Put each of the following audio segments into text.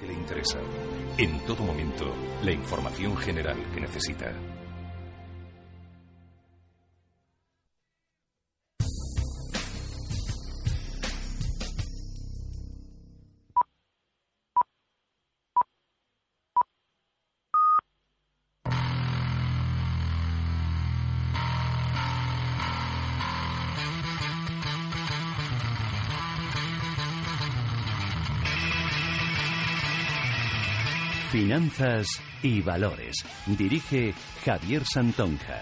Que le interesa. En todo momento, la información general que necesita. Finanzas y Valores. Dirige Javier Santonja.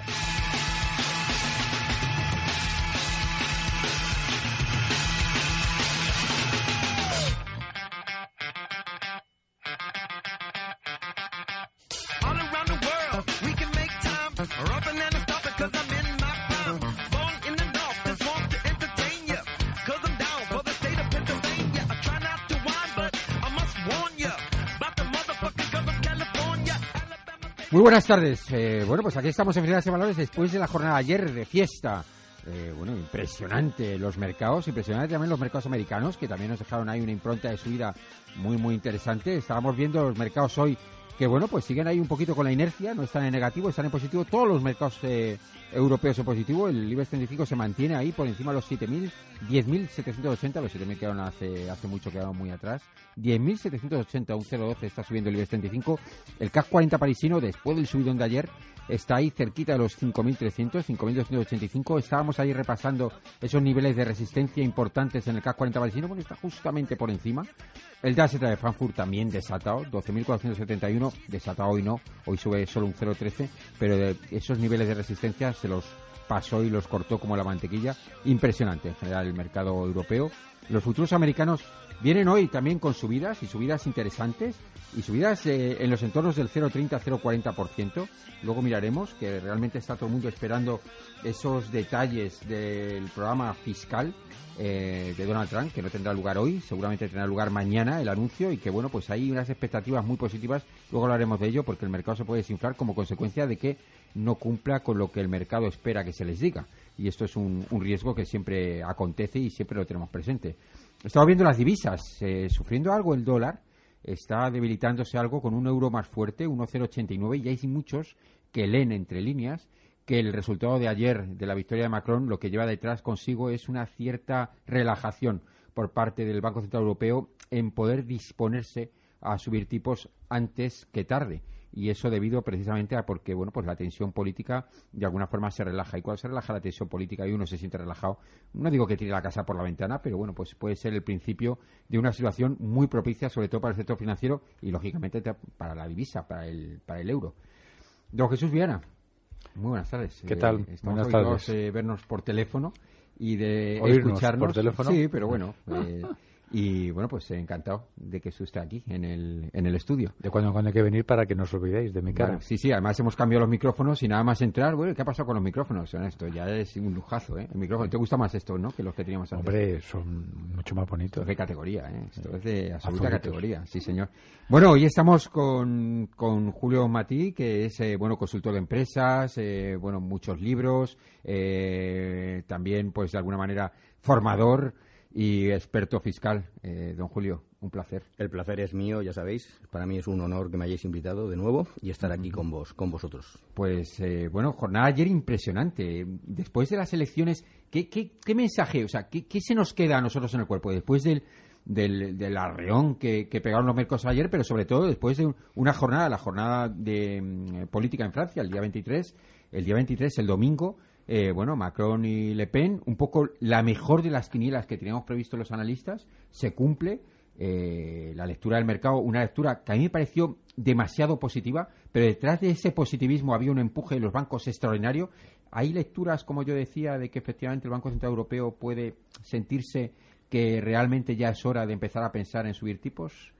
Buenas tardes. Eh, bueno, pues aquí estamos en Finanzas y Valores después de la jornada de ayer de fiesta. Eh, bueno, impresionante los mercados, impresionante también los mercados americanos, que también nos dejaron ahí una impronta de subida muy, muy interesante. Estábamos viendo los mercados hoy que, bueno, pues siguen ahí un poquito con la inercia, no están en negativo, están en positivo. Todos los mercados eh, europeos en positivo. El IBEX 35 se mantiene ahí por encima de los 7.000, 10.780, los 7.000 quedaron hace, hace mucho, quedaron muy atrás. 10.780, un 0,12 está subiendo el IBEX 35. El CAC 40 parisino, después del subidón de ayer, está ahí cerquita de los 5.300, 5.285. Estábamos ahí repasando esos niveles de resistencia importantes en el CAC 40 parisino, porque está justamente por encima. El DAX de Frankfurt también desatado, 12.471, desatado hoy no, hoy sube solo un 0,13, pero esos niveles de resistencia se los pasó y los cortó como la mantequilla. Impresionante en general el mercado europeo. Los futuros americanos vienen hoy también con subidas y subidas interesantes y subidas eh, en los entornos del 0,30-0,40%. Luego miraremos que realmente está todo el mundo esperando esos detalles del programa fiscal eh, de Donald Trump, que no tendrá lugar hoy, seguramente tendrá lugar mañana el anuncio y que bueno, pues hay unas expectativas muy positivas. Luego hablaremos de ello porque el mercado se puede desinflar como consecuencia de que no cumpla con lo que el mercado espera que se les diga. Y esto es un, riesgo que siempre acontece y siempre lo tenemos presente. Estamos viendo las divisas, eh, sufriendo algo el dólar, está debilitándose algo con un euro más fuerte, 1,089, y hay muchos que leen entre líneas que el resultado de ayer de la victoria de Macron lo que lleva detrás consigo es una cierta relajación por parte del Banco Central Europeo en poder disponerse a subir tipos antes que tarde y eso debido precisamente a porque bueno pues la tensión política de alguna forma se relaja. Y cuando se relaja la tensión política y uno se siente relajado no digo que tire la casa por la ventana pero bueno pues puede ser el principio de una situación muy propicia sobre todo para el sector financiero y lógicamente para la divisa para el para el euro. Don Jesús Viana muy buenas tardes. Qué tal eh, estamos buenas tardes vernos por teléfono y de escucharnos por teléfono. Sí pero bueno eh, y bueno, pues encantado de que usted esté aquí en el, en el estudio. De cuando, cuando hay que venir para que no os olvidéis de mi cara. sí, sí, además hemos cambiado los micrófonos y nada más entrar. Bueno, ¿qué ha pasado con los micrófonos? Esto ya es un lujazo, ¿eh? El micrófono. ¿Te gusta más esto, no? Que los que teníamos antes. Hombre, son mucho más bonitos. Es de categoría, ¿eh? Esto es de absoluta categoría, sí, señor. Bueno, hoy estamos con, con Julio Matí, que es, eh, bueno, consultor de empresas, eh, bueno, muchos libros, eh, también, pues, de alguna manera, formador y experto fiscal. Eh, don Julio, un placer. El placer es mío, ya sabéis. Para mí es un honor que me hayáis invitado de nuevo y estar aquí con vos, con vosotros. Pues eh, bueno, jornada ayer impresionante. Después de las elecciones, ¿qué, qué, qué mensaje, o sea, ¿qué, qué, se nos queda a nosotros en el cuerpo después del, del, del arreón que, que, pegaron los mercos ayer, pero sobre todo después de una jornada, la jornada de mm, política en Francia, el día 23, el día 23, el domingo, eh, bueno, Macron y Le Pen, un poco la mejor de las quinielas que teníamos previsto los analistas, se cumple. Eh, la lectura del mercado, una lectura que a mí me pareció demasiado positiva, pero detrás de ese positivismo había un empuje de los bancos extraordinario. Hay lecturas, como yo decía, de que efectivamente el Banco Central Europeo puede sentirse que realmente ya es hora de empezar a pensar en subir tipos.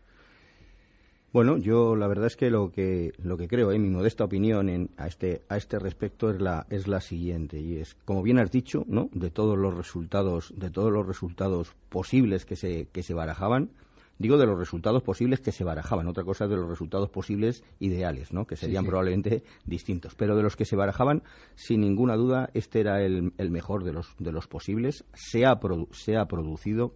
Bueno, yo la verdad es que lo que lo que creo, en mi modesta opinión en, a este a este respecto es la es la siguiente y es como bien has dicho, ¿no? De todos los resultados de todos los resultados posibles que se que se barajaban, digo de los resultados posibles que se barajaban, otra cosa es de los resultados posibles ideales, ¿no? Que serían probablemente distintos, pero de los que se barajaban, sin ninguna duda, este era el, el mejor de los de los posibles. Se ha se ha producido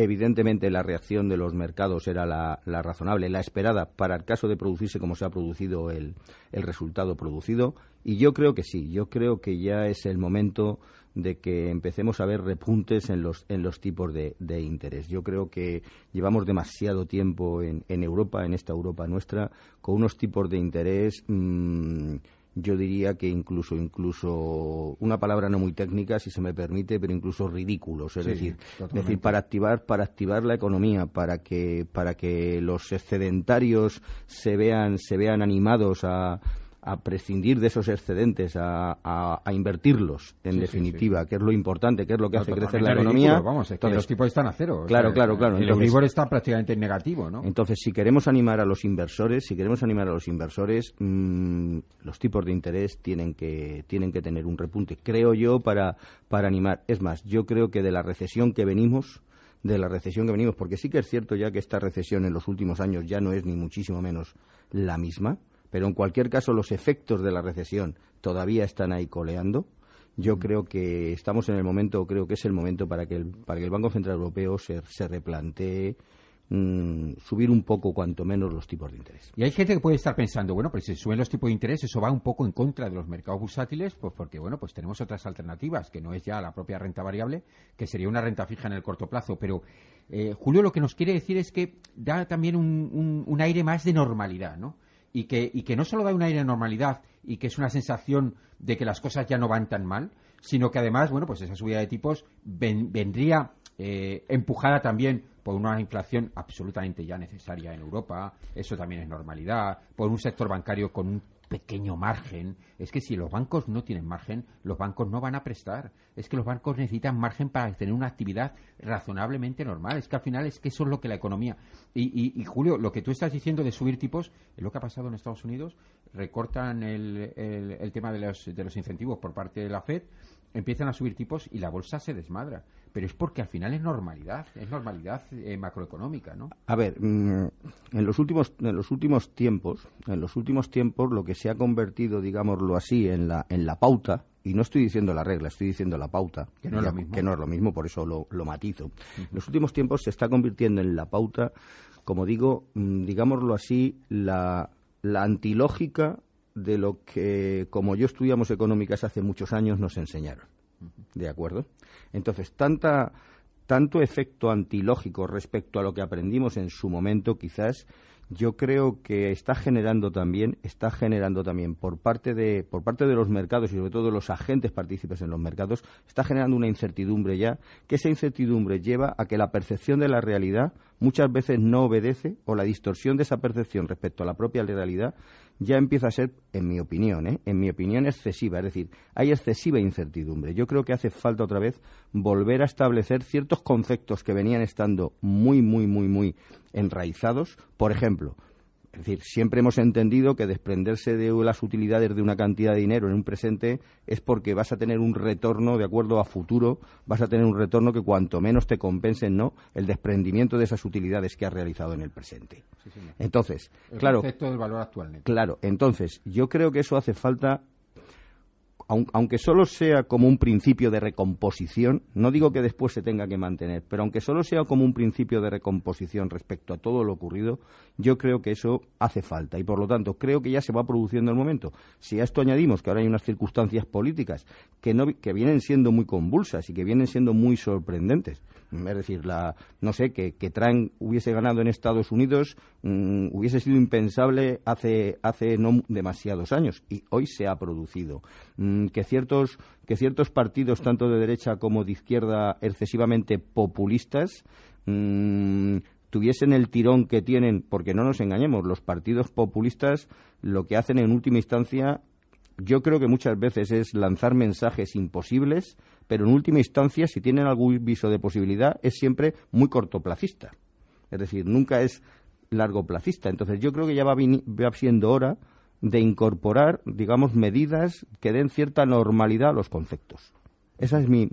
Evidentemente, la reacción de los mercados era la, razonable, la esperada para el caso de producirse como se ha producido el, resultado producido. Y yo creo que sí, yo creo que ya es el momento de que empecemos a ver repuntes en los, en los tipos de, interés. Yo creo que llevamos demasiado tiempo en, Europa, en esta Europa nuestra, con unos tipos de interés. Mm, yo diría que incluso incluso una palabra no muy técnica si se me permite pero incluso ridículos es decir decir para activar para activar la economía para que para que los excedentarios se vean se vean animados a a prescindir de esos excedentes, a, a, invertirlos, en definitiva, que es lo importante, que es lo que hace crecer la economía. vamos, es que los tipos están a cero. Claro, claro, claro. El Euribor está prácticamente en negativo, ¿no? Entonces, si queremos animar a los inversores, si queremos animar a los inversores, mmm, los tipos de interés tienen que, tienen que tener un repunte, creo yo, para, para animar. Es más, yo creo que de la recesión que venimos, de la recesión que venimos, porque sí que es cierto ya que esta recesión en los últimos años ya no es ni muchísimo menos la misma, pero en cualquier caso los efectos de la recesión todavía están ahí coleando. Yo mm. creo que estamos en el momento, creo que es el momento para que el, para que el Banco Central Europeo se, se replantee mm, subir un poco, cuanto menos, los tipos de interés. Y hay gente que puede estar pensando, bueno, pues si suben los tipos de interés, eso va un poco en contra de los mercados bursátiles, pues porque, bueno, pues tenemos otras alternativas, que no es ya la propia renta variable, que sería una renta fija en el corto plazo. Pero, eh, Julio, lo que nos quiere decir es que da también un, un aire más de normalidad, ¿no? Y que, y que no solo da un aire de normalidad y que es una sensación de que las cosas ya no van tan mal, sino que además, bueno, pues esa subida de tipos vendría eh, empujada también por una inflación absolutamente ya necesaria en Europa, eso también es normalidad, por un sector bancario con un pequeño margen. Es que si los bancos no tienen margen, los bancos no van a prestar. Es que los bancos necesitan margen para tener una actividad razonablemente normal. Es que al final es que eso es lo que la economía. Y, Julio, lo que tú estás diciendo de subir tipos es lo que ha pasado en Estados Unidos. Recortan el, el tema de los, de los incentivos por parte de la Fed, empiezan a subir tipos y la bolsa se desmadra pero es porque al final es normalidad, es normalidad eh, macroeconómica, ¿no? A ver, mm, en los últimos en los últimos tiempos, en los últimos tiempos lo que se ha convertido, digámoslo así, en la en la pauta y no estoy diciendo la regla, estoy diciendo la pauta, que no, es, lo mismo. Que no es lo mismo, por eso lo, matizo. En los últimos tiempos se está convirtiendo en la pauta, como digo, mm, digámoslo así, la, la antilógica de lo que, como yo estudiamos económicas hace muchos años, nos enseñaron. ¿De acuerdo? Entonces, tanta, tanto efecto antilógico respecto a lo que aprendimos en su momento, quizás, yo creo que está generando también, está generando también por parte de, por parte de los mercados y sobre todo de los agentes partícipes en los mercados, está generando una incertidumbre ya, que esa incertidumbre lleva a que la percepción de la realidad muchas veces no obedece o la distorsión de esa percepción respecto a la propia realidad ya empieza a ser, en mi opinión, ¿eh? en mi opinión excesiva, es decir, hay excesiva incertidumbre. Yo creo que hace falta otra vez volver a establecer ciertos conceptos que venían estando muy, muy, muy, muy enraizados. Por ejemplo, es decir, siempre hemos entendido que desprenderse de las utilidades de una cantidad de dinero en un presente es porque vas a tener un retorno de acuerdo a futuro, vas a tener un retorno que cuanto menos te compensen, ¿no? El desprendimiento de esas utilidades que has realizado en el presente. entonces, claro, del valor actual. Claro, entonces, yo creo que eso hace falta aunque solo sea como un principio de recomposición, no digo que después se tenga que mantener, pero aunque solo sea como un principio de recomposición respecto a todo lo ocurrido, yo creo que eso hace falta y por lo tanto creo que ya se va produciendo el momento. Si a esto añadimos que ahora hay unas circunstancias políticas que, no, que vienen siendo muy convulsas y que vienen siendo muy sorprendentes, es decir, la, no sé, que, que Trump hubiese ganado en Estados Unidos mm, hubiese sido impensable hace, hace no demasiados años y hoy se ha producido. Mm, que, ciertos, que ciertos partidos, tanto de derecha como de izquierda, excesivamente populistas, mm, tuviesen el tirón que tienen, porque no nos engañemos, los partidos populistas lo que hacen en última instancia yo creo que muchas veces es lanzar mensajes imposibles, pero en última instancia, si tienen algún viso de posibilidad, es siempre muy cortoplacista. Es decir, nunca es largoplacista. Entonces yo creo que ya va, siendo hora de incorporar, digamos, medidas que den cierta normalidad a los conceptos. Esa es mi,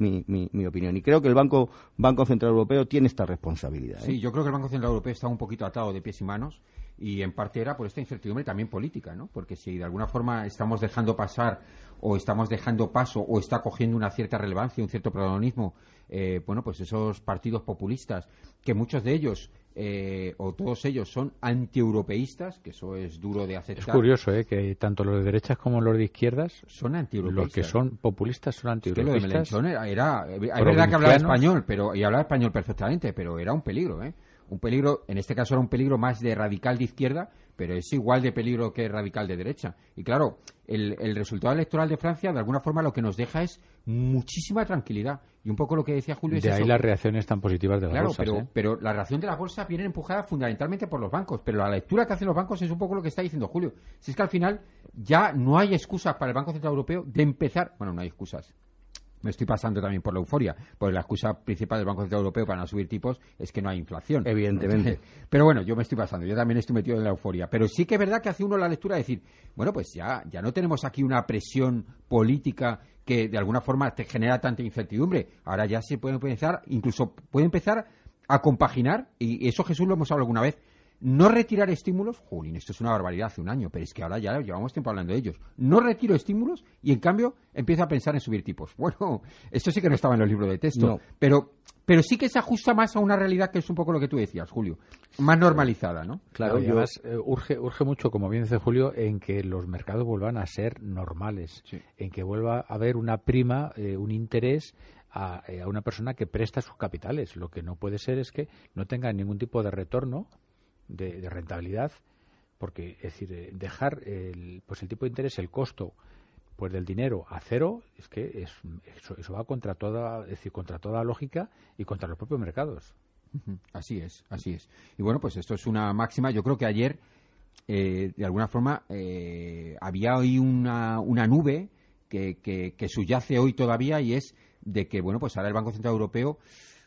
opinión. Y creo que el Banco, Banco Central Europeo tiene esta responsabilidad. ¿eh? Sí, yo creo que el Banco Central Europeo está un poquito atado de pies y manos y en parte era por esta incertidumbre también política, ¿no? Porque si de alguna forma estamos dejando pasar o estamos dejando paso o está cogiendo una cierta relevancia, un cierto protagonismo, eh, bueno, pues esos partidos populistas, que muchos de ellos eh, o todos ellos son antieuropeístas, que eso es duro de Es aceptar. curioso, ¿eh? Que tanto los de derechas como los de izquierdas, Son antieuropeístas. los que son populistas son Es que lo de antieuropeístas. Melenchón era, era- es verdad que hablaba español, pero y hablaba español perfectamente, pero era un peligro, ¿eh? Un peligro, en este caso era un peligro más de radical de izquierda, pero es igual de peligro que radical de derecha. Y claro, el, el resultado electoral de Francia, de alguna forma, lo que nos deja es muchísima tranquilidad. Y un poco lo que decía Julio es De ahí eso. las reacciones tan positivas de las Claro, bolsas, pero, ¿eh? pero la reacción de las bolsas viene empujada fundamentalmente por los bancos. Pero la lectura que hacen los bancos es un poco lo que está diciendo Julio. Si es que al final ya no hay excusas para el Banco Central Europeo de empezar. Bueno, no hay excusas. Me estoy pasando también por la euforia. Pues la excusa principal del Banco Central Europeo para no subir tipos es que no hay inflación. Evidentemente. Pero bueno, yo me estoy pasando. Yo también estoy metido en la euforia. Pero sí que es verdad que hace uno la lectura de decir, bueno, pues ya, ya no tenemos aquí una presión política que de alguna forma te genera tanta incertidumbre. Ahora ya se puede empezar, incluso puede empezar a compaginar, y eso Jesús lo hemos hablado alguna vez, no retirar estímulos, Julín, esto es una barbaridad hace un año, pero es que ahora ya llevamos tiempo hablando de ellos. No retiro estímulos y en cambio empiezo a pensar en subir tipos. Bueno, esto sí que no estaba en los libros de texto, No. pero, pero sí que se ajusta más a una realidad que es un poco lo que tú decías, Julio, más normalizada, ¿no? Claro, y además eh, urge, urge mucho, como bien dice Julio, en que los mercados vuelvan a ser normales, Sí. en que vuelva a haber una prima, eh, un interés a, eh, a una persona que presta sus capitales. Lo que no puede ser es que no tenga ningún tipo de retorno, de, rentabilidad, porque es decir, eh, dejar el, pues el tipo de interés, el costo pues del dinero a cero, es que es, eso, eso va contra toda, es decir, contra toda lógica y contra los propios mercados. Así es, así es. Y bueno, pues esto es una máxima. Yo creo que ayer, eh, de alguna forma, eh, había hoy una, una nube que, que, que subyace hoy todavía y es de que, bueno, pues ahora el Banco Central Europeo,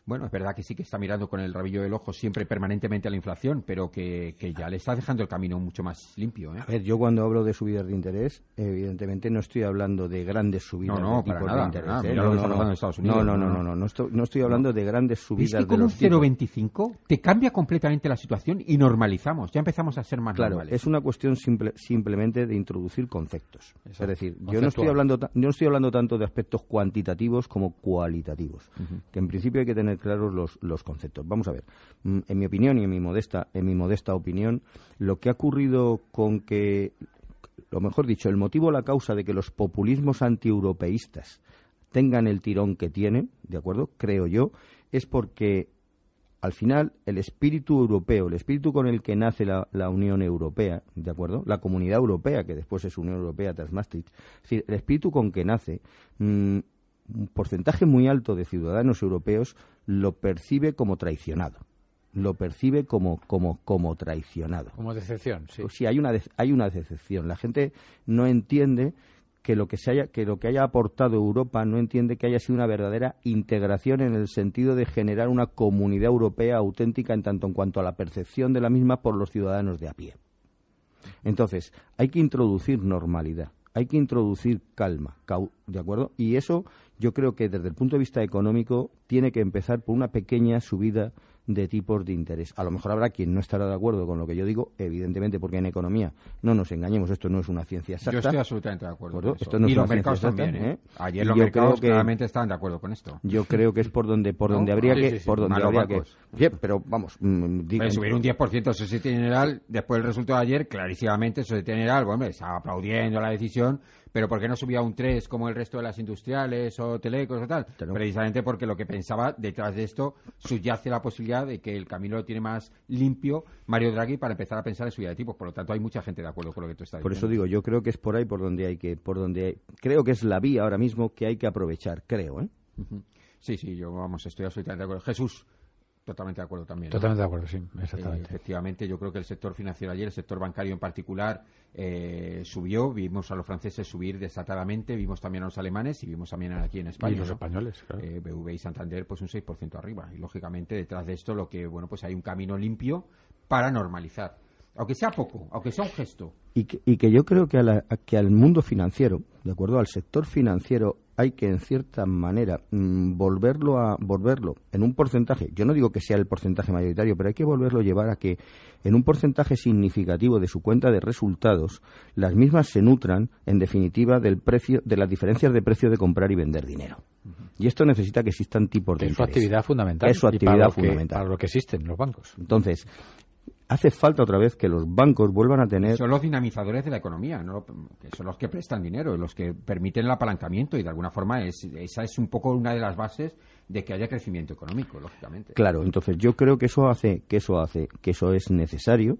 bueno, es verdad que sí que está mirando con el rabillo del ojo siempre permanentemente a la inflación, pero que, que ya le está dejando el camino mucho más limpio. ¿eh? A ver, yo cuando hablo de subidas de interés, evidentemente no estoy hablando de grandes subidas No, no, de para tipos nada, de interés. nada. ¿eh? Que está pasando en Estados Unidos. No, no, no, No, no, no, no estoy, no estoy hablando de grandes Es subidas que de con un los tipos. 0,25 te cambia completamente la situación y normalizamos. Ya empezamos a ser más Claro, normales. es una cuestión simple, simplemente de introducir conceptos. Exacto. Es decir, yo no, estoy hablando, no estoy hablando tanto de aspectos cuantitativos como cualitativos, que en principio hay que tener claros los, los conceptos. Vamos a ver, mm, en mi opinión y en mi modesta, en mi modesta opinión, lo que ha ocurrido con que, lo mejor dicho, el motivo, la causa de que los populismos antieuropeístas tengan el tirón que tienen, ¿de acuerdo? Creo yo, es porque al final el espíritu europeo, el espíritu con el que nace la, la Unión Europea, ¿de acuerdo? La Comunidad Europea, que después es Unión Europea tras Maastricht, es decir, el espíritu con que nace, mm, un porcentaje muy alto de ciudadanos europeos lo percibe como traicionado, lo percibe como, como, como traicionado. Como decepción, sí. Sí, hay una, de- hay una decepción. La gente no entiende que lo que, se haya, que lo que haya aportado Europa no entiende que haya sido una verdadera integración en el sentido de generar una comunidad europea auténtica en tanto en cuanto a la percepción de la misma por los ciudadanos de a pie. Entonces, hay que introducir normalidad, hay que introducir calma, ¿de acuerdo? Y eso yo creo que desde el punto de vista económico tiene que empezar por una pequeña subida de tipos de interés. A lo mejor habrá quien no estará de acuerdo con lo que yo digo, evidentemente, porque en economía no nos engañemos, esto no es una ciencia exacta. Yo estoy absolutamente de acuerdo. Con eso. Esto no es y una los mercados ciencia también. exacta, ¿eh? ¿eh? Ayer los yo mercados claramente estaban de acuerdo con esto. Yo creo que es por donde por ¿No? donde habría Sí, que sí, sí. por donde habría que. Bien, pero vamos, mm, digan- subir un 10% eso sí tiene general, después del resultado de ayer, clarísimamente eso tiene general, bueno, hombre, está aplaudiendo la decisión, pero ¿por qué no subía un 3 como el resto de las industriales o telecos o tal? Precisamente porque lo que pensaba detrás de esto subyace la posibilidad de que el camino lo tiene más limpio Mario Draghi para empezar a pensar en subida de tipos, por lo tanto hay mucha gente de acuerdo con lo que tú estás Por eso diciendo. digo, yo creo que es por ahí por donde hay que, por donde hay- creo que es la vía ahora mismo que hay que aprovechar, creo, ¿eh? Sí, sí, yo vamos, estoy absolutamente de acuerdo. Jesús, Totalmente de acuerdo también. Totalmente de acuerdo, sí, Eh, exactamente. efectivamente, yo creo que el sector financiero ayer, el sector bancario en particular, eh, subió. Vimos a los franceses subir desatadamente, vimos también a los alemanes y vimos también aquí en España. y los ¿no? españoles, claro. Eh, BV y Santander, pues un 6% arriba. Y lógicamente, detrás de esto, lo que, bueno, pues hay un camino limpio para normalizar. Aunque sea poco, aunque sea un gesto. Y que, y que yo creo que, a la- que al mundo financiero, de acuerdo al sector financiero, hay que en cierta manera mm, volverlo a volverlo en un porcentaje. Yo no digo que sea el porcentaje mayoritario, pero hay que volverlo a llevar a que en un porcentaje significativo de su cuenta de resultados, las mismas se nutran, en definitiva, del precio, de las diferencias de precio de comprar y vender dinero. Y esto necesita que existan tipos de es su interés. actividad fundamental. Es su y para actividad que- fundamental. para lo que existen los bancos. Entonces, hace falta otra vez que los bancos vuelvan a tener Son los dinamizadores de la economía, ¿no? que son los que prestan dinero, los que permiten el apalancamiento y de alguna forma es, esa es un poco una de las bases de que haya crecimiento económico, lógicamente. Claro, entonces yo creo que eso hace que eso hace que eso es necesario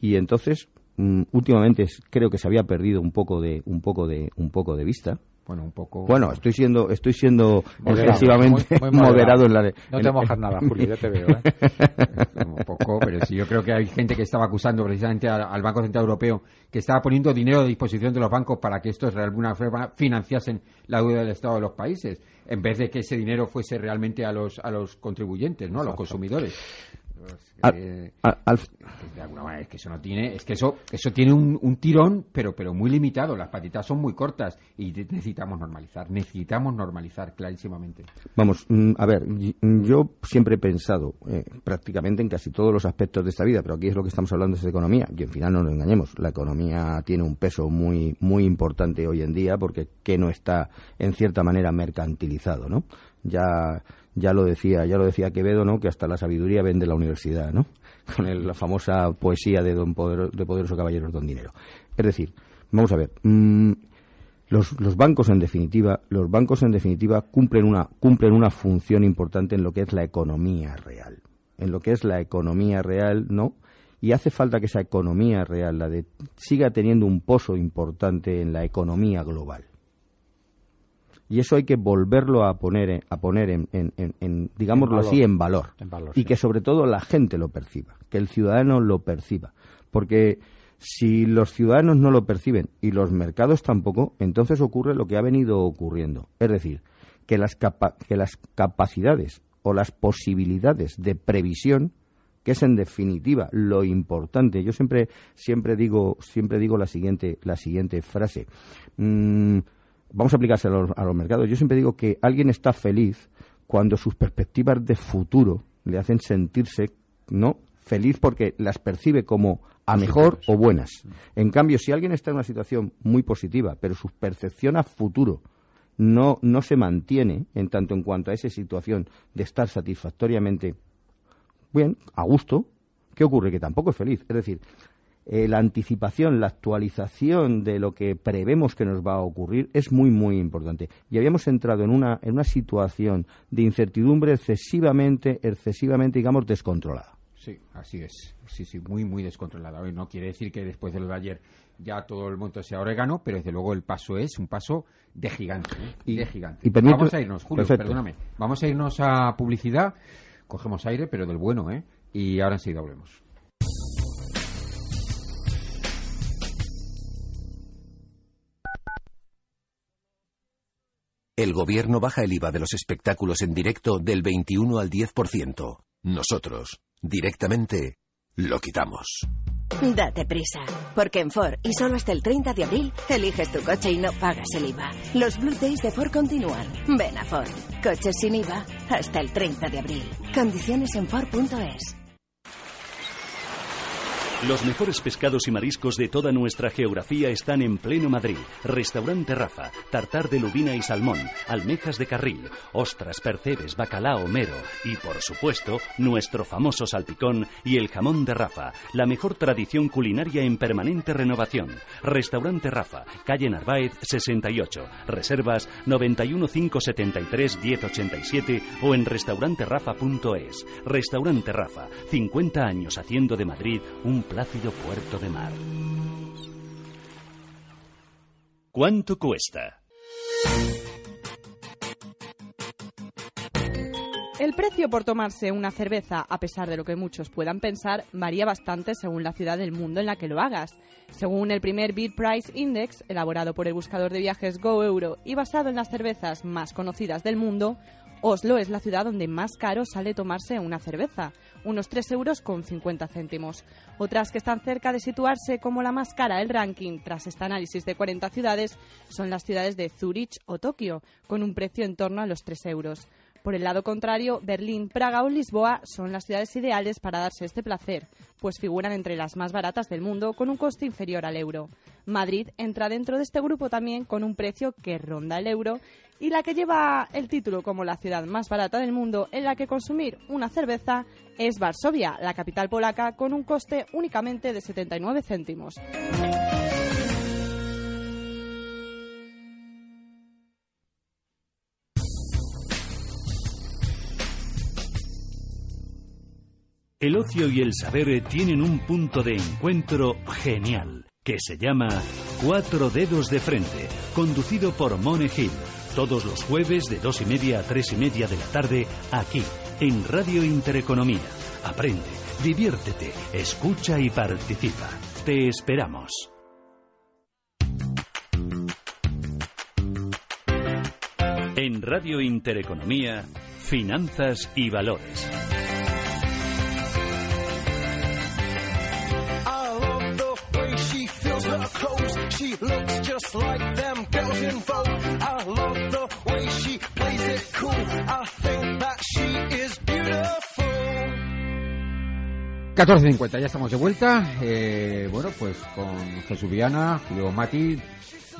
y entonces mm, últimamente creo que se había perdido un poco de un poco de un poco de vista. Bueno, un poco. Bueno, estoy siendo estoy siendo Moderado, excesivamente muy- muy moderado en la No en- te mojas nada, Julio, ya te veo. ¿eh? un poco, pero sí, yo creo que hay gente que estaba acusando precisamente al, al Banco Central Europeo que estaba poniendo dinero a disposición de los bancos para que estos de alguna forma financiasen la deuda del Estado de los países, en vez de que ese dinero fuese realmente a los a los contribuyentes, ¿no? A los consumidores. Pues, Al- eh, al- al- de alguna manera es que eso no tiene es que eso eso tiene un, un tirón pero pero muy limitado las patitas son muy cortas y necesitamos normalizar necesitamos normalizar clarísimamente Vamos, mm, a ver, mm, yo siempre he pensado eh, prácticamente en casi todos los aspectos de esta vida, pero aquí es lo que estamos hablando es de economía, y al final no nos engañemos, la economía tiene un peso muy muy importante hoy en día porque que no está en cierta manera mercantilizado, ¿no? Ya ya lo decía, ya lo decía Quevedo, ¿no? Que hasta la sabiduría vende la universidad, ¿no? Con el- la famosa poesía de Don de Poderoso Caballero Don Dinero. Es decir, vamos a ver, mm, los, los bancos en definitiva los bancos en definitiva cumplen una cumplen una función importante en lo que es la economía real en lo que es la economía real no y hace falta que esa economía real la de siga teniendo un pozo importante en la economía global y eso hay que volverlo a poner a poner en, en- en- en, digámoslo valor. así en valor y sí. que sobre todo la gente lo perciba que el ciudadano lo perciba porque si los ciudadanos no lo perciben y los mercados tampoco, entonces ocurre lo que ha venido ocurriendo. Es decir, que las, capa- que las capacidades o las posibilidades de previsión, que es en definitiva lo importante, yo siempre, siempre, digo, siempre digo la siguiente, la siguiente frase. Mm, vamos a aplicarse a los, a los mercados. Yo siempre digo que alguien está feliz cuando sus perspectivas de futuro le hacen sentirse no feliz porque las percibe como a mejor o buenas. En cambio, si alguien está en una situación muy positiva, pero su percepción a futuro no, no se mantiene en tanto en cuanto a esa situación de estar satisfactoriamente bien, a gusto, ¿qué ocurre? Que tampoco es feliz. Es decir, eh, la anticipación, la actualización de lo que prevemos que nos va a ocurrir es muy, muy importante. Y habíamos entrado en una, en una situación de incertidumbre excesivamente, excesivamente, digamos, descontrolada. Sí, así es. Sí, sí, muy, muy descontrolada. Hoy no quiere decir que después de lo de ayer ya todo el mundo sea orégano, pero desde luego el paso es un paso de gigante. ¿eh? Y- de gigante. y Vamos a irnos, Julio, Perfecto. perdóname. Vamos a irnos a publicidad. Cogemos aire, pero del bueno, ¿eh? Y ahora enseguida volvemos. El gobierno baja el IVA de los espectáculos en directo del 21 al 10%. Nosotros, directamente, lo quitamos. Date prisa, porque en Ford y solo hasta el 30 de abril eliges tu coche y no pagas el IVA. Los Blue Days de Ford continúan. Ven a Ford. Coches sin IVA hasta el 30 de abril. Condiciones en Ford.es. Los mejores pescados y mariscos de toda nuestra geografía están en pleno Madrid. Restaurante Rafa, tartar de lubina y salmón, almejas de carril, ostras, percebes, bacalao, mero y, por supuesto, nuestro famoso salpicón y el jamón de Rafa, la mejor tradición culinaria en permanente renovación. Restaurante Rafa, calle Narváez 68, reservas 91 573 1087 o en restauranterrafa.es. Restaurante Rafa, 50 años haciendo de Madrid un plácido puerto de mar. ¿Cuánto cuesta? El precio por tomarse una cerveza, a pesar de lo que muchos puedan pensar, varía bastante según la ciudad del mundo en la que lo hagas. Según el primer Beer Price Index, elaborado por el buscador de viajes GoEuro y basado en las cervezas más conocidas del mundo, Oslo es la ciudad donde más caro sale tomarse una cerveza, unos 3 euros con 50 céntimos. Otras que están cerca de situarse como la más cara del ranking tras este análisis de 40 ciudades son las ciudades de Zurich o Tokio, con un precio en torno a los 3 euros. Por el lado contrario, Berlín, Praga o Lisboa son las ciudades ideales para darse este placer, pues figuran entre las más baratas del mundo con un coste inferior al euro. Madrid entra dentro de este grupo también con un precio que ronda el euro y la que lleva el título como la ciudad más barata del mundo en la que consumir una cerveza es Varsovia, la capital polaca, con un coste únicamente de 79 céntimos. El ocio y el saber tienen un punto de encuentro genial, que se llama Cuatro Dedos de Frente, conducido por Mone Hill, todos los jueves de dos y media a tres y media de la tarde, aquí, en Radio Intereconomía. Aprende, diviértete, escucha y participa. Te esperamos. En Radio Intereconomía, Finanzas y Valores. Just like them girls in Vogue. I love the way she plays it cool. I think that she is beautiful. 14.50, ya estamos de vuelta. Eh, bueno, pues con Jesús Viana, Julio Mati.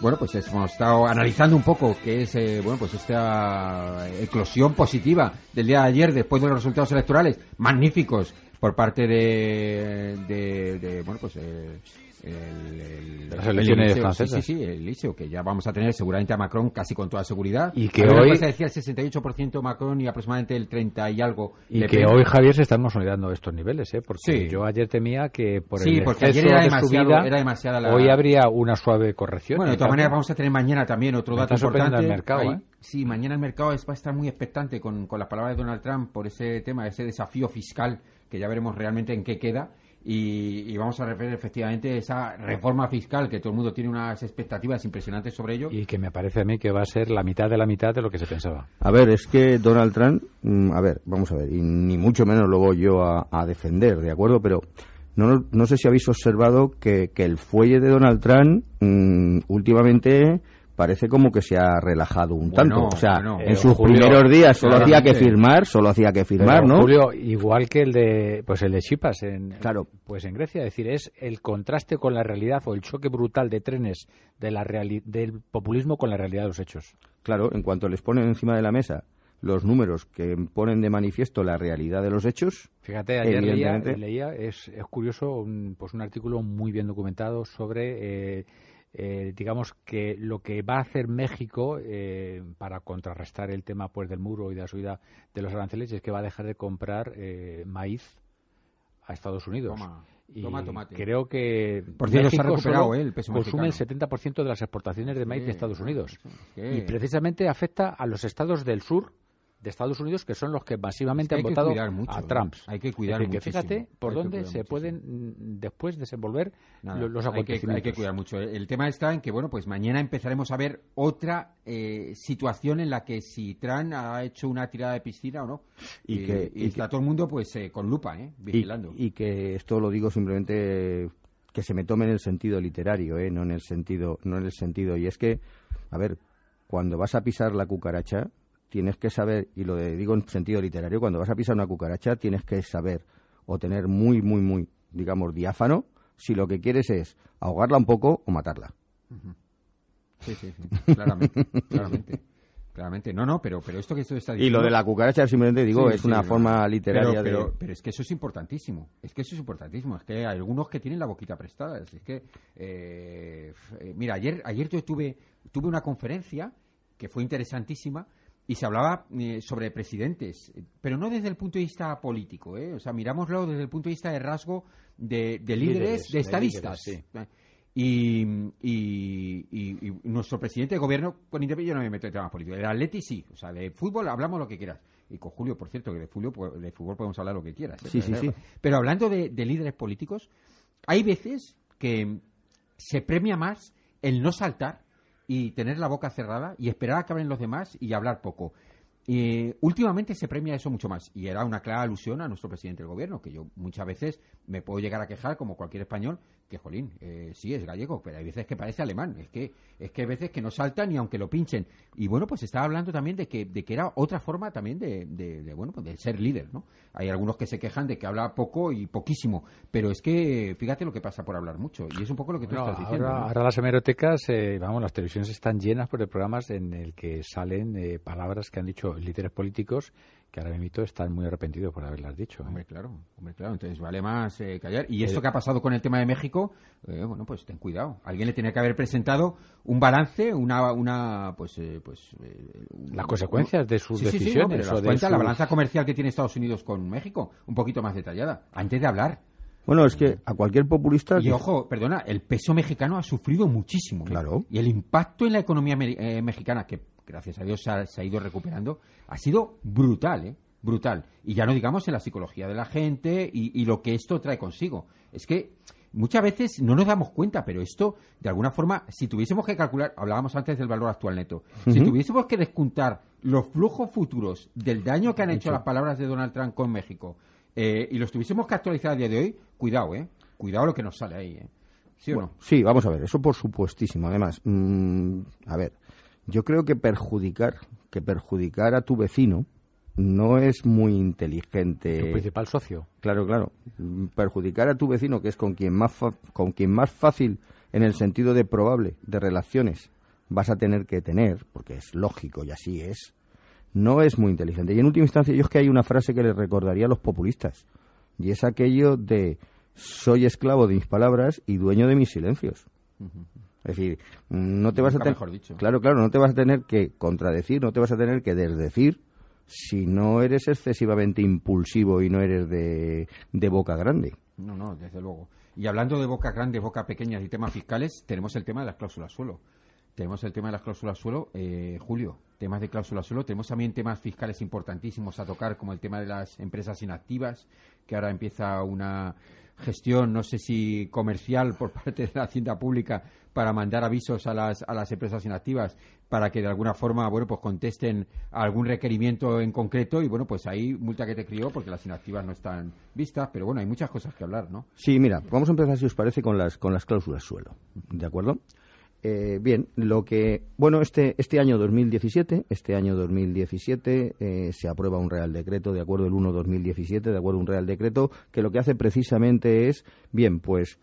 Bueno, pues hemos estado analizando un poco qué es, eh, bueno, pues esta eclosión positiva del día de ayer después de los resultados electorales magníficos por parte de, de, de bueno, pues eh, el, de las elecciones francesas. Sí, sí, el liceo, que ya vamos a tener seguramente a Macron casi con toda seguridad. Y que hoy... Se decía el 68% Macron y aproximadamente el 30 y algo. Y que hoy, Javier, se están consolidando estos niveles, ¿eh? Porque yo ayer temía que por sí, el porque ayer era demasiado, era demasiada la... Hoy habría una suave corrección. Bueno, de todas maneras vamos a tener mañana también otro dato importante. El mercado, ¿eh? Sí, mañana el mercado va a estar muy expectante con, con las palabras de Donald Trump por ese tema, ese desafío fiscal que ya veremos realmente en qué queda y, vamos a referir efectivamente esa reforma fiscal que todo el mundo tiene unas expectativas impresionantes sobre ello. Y que me parece a mí que va a ser la mitad de la mitad de lo que se pensaba. A ver, es que Donald Trump, mm, a ver, vamos a ver, y ni mucho menos lo voy yo a, defender, ¿de acuerdo? Pero no, no sé si habéis observado que, que el fuelle de Donald Trump mm, últimamente parece como que se ha relajado un tanto. o sea, en sus primeros días solo hacía que firmar, solo hacía que firmar, ¿no? Julio, igual que el de pues el de Chipas en claro. pues en Grecia, es decir, es el contraste con la realidad o el choque brutal de trenes de la del populismo con la realidad de los hechos. Claro, en cuanto les ponen encima de la mesa los números que ponen de manifiesto la realidad de los hechos. Fíjate, ayer leía, es, es curioso, un, pues un artículo muy bien documentado sobre eh, eh, digamos que lo que va a hacer México eh, para contrarrestar el tema pues del muro y de la subida de los aranceles es que va a dejar de comprar eh, maíz a Estados Unidos. y creo que Por cierto, México ha recuperado, el peso consume el 70% de las exportaciones de maíz de Estados Unidos. Y precisamente afecta a los estados del sur de Estados Unidos que son los que masivamente han votado a Trump. Hay que cuidar que fíjate por dónde se pueden después desenvolver los acontecimientos. Hay que, cuidar mucho. El tema está en que bueno, pues mañana empezaremos a ver otra eh, situación en la que si Trump ha hecho una tirada de piscina o no. Y, que, está todo el mundo pues eh, con lupa, ¿eh? vigilando. Y, que esto lo digo simplemente que se me tome en el sentido literario, ¿eh? no en el sentido no en el sentido y es que a ver cuando vas a pisar la cucaracha tienes que saber, y lo digo en sentido literario, cuando vas a pisar una cucaracha tienes que saber o tener muy, muy, muy, digamos, diáfano si lo que quieres es ahogarla un poco o matarla. Sí, sí, sí, claramente, claramente. Claramente, no, no, pero, pero esto que esto está diciendo... Y lo de la cucaracha, simplemente digo, es una forma literaria pero, de... Pero, es que eso es importantísimo, es que eso es importantísimo, es que hay algunos que tienen la boquita prestada, es que... Eh, eh, mira, ayer, ayer yo tuve, tuve una conferencia que fue interesantísima, y se hablaba eh, sobre presidentes, pero no desde el punto de vista político, ¿eh? o sea, mirámoslo desde el punto de vista de rasgo de, líderes, de estadistas. y, nuestro presidente de gobierno, con yo no me meto en temas políticos, el Atleti sí, o sea, de fútbol hablamos lo que quieras. y con Julio, por cierto, que de, Julio, pues, de fútbol podemos hablar lo que quieras. ¿eh? Sí, sí, sí. Pero hablando de, de líderes políticos, hay veces que se premia más el no saltar y tener la boca cerrada y esperar a que hablen los demás y hablar poco. Eh, últimamente se premia eso mucho más y era una clara alusión a nuestro presidente del gobierno, que yo muchas veces me puedo llegar a quejar, como cualquier español, que jolín, eh, sí es gallego, pero hay veces que parece alemán, es que es que hay veces que no salta ni aunque lo pinchen. Y bueno, pues estaba hablando también de que, de que era otra forma también de, de, bueno, pues de ser líder, ¿no? Hay algunos que se quejan de que habla poco y poquísimo, pero es que fíjate lo que pasa por hablar mucho y es un poco lo que tú estás diciendo. Ahora, ¿no? ahora las hemerotecas, eh, vamos, las televisiones están llenas por de programas en el que salen eh, palabras que han dicho líderes políticos que ahora mismo están muy arrepentidos por haberlas dicho. ¿eh? Hombre, claro, hombre, claro. Entonces vale más eh, callar. Y esto que ha pasado con el tema de México, eh, bueno, pues ten cuidado. Alguien le tenía que haber presentado un balance, una, una pues, eh, pues eh, un- Las consecuencias de sus Sí, sí, sí, no, decisiones cuenta, la sus- balanza comercial que tiene Estados Unidos con México, un poquito más detallada, antes de hablar. Bueno, es que a cualquier populista... Y ojo, perdona, el peso mexicano ha sufrido muchísimo. ¿eh? Claro. Y el impacto en la economía eh, mexicana, que gracias a Dios se ha, se ha ido recuperando, ha sido brutal, ¿eh? Brutal. Y ya no digamos en la psicología de la gente y, y lo que esto trae consigo. Es que muchas veces no nos damos cuenta, pero esto, de alguna forma, si tuviésemos que calcular, hablábamos antes del valor actual neto, si tuviésemos que descontar los flujos futuros del daño que han hecho las palabras de Donald Trump con México eh, y los tuviésemos que actualizar a día de hoy, cuidado, ¿eh? Cuidado lo que nos sale ahí, ¿eh? ¿Sí o Bueno, no? Sí, vamos a ver, eso por supuestísimo. Además, mm, a ver, yo creo que perjudicar, que perjudicar a tu vecino no es muy inteligente. Tu principal socio. Claro, claro. Perjudicar a tu vecino, que es con quien más fa- con quien más fácil, en el sentido de probable, de relaciones, vas a tener que tener, porque es lógico y así es, no es muy inteligente. Y en última instancia, yo es que hay una frase que le recordaría a los populistas, y es aquello de soy esclavo de mis palabras y dueño de mis silencios. Es decir, no te vas a tener, mejor dicho. claro, claro, no te vas a tener que contradecir, no te vas a tener que desdecir si no eres excesivamente impulsivo y no eres de, de boca grande. No, no, desde luego. Y hablando de boca grandes, boca pequeñas y temas fiscales, tenemos el tema de las cláusulas suelo. Tenemos el tema de las cláusulas suelo, eh, Julio, temas de cláusulas suelo. Tenemos también temas fiscales importantísimos a tocar, como el tema de las empresas inactivas, que ahora empieza una gestión, no sé si comercial por parte de la Hacienda Pública para mandar avisos a las, a las empresas inactivas para que de alguna forma, bueno, pues contesten a algún requerimiento en concreto y bueno, pues ahí multa que te crió porque las inactivas no están vistas, pero bueno, hay muchas cosas que hablar, ¿no? Sí, mira, vamos a empezar, si os parece, con las, con las cláusulas suelo. ¿De acuerdo? Eh, bien, lo que. Bueno, este, este año 2017, este año 2017 eh, se aprueba un Real Decreto, de acuerdo el 1-2017, de acuerdo un Real Decreto, que lo que hace precisamente es, bien, pues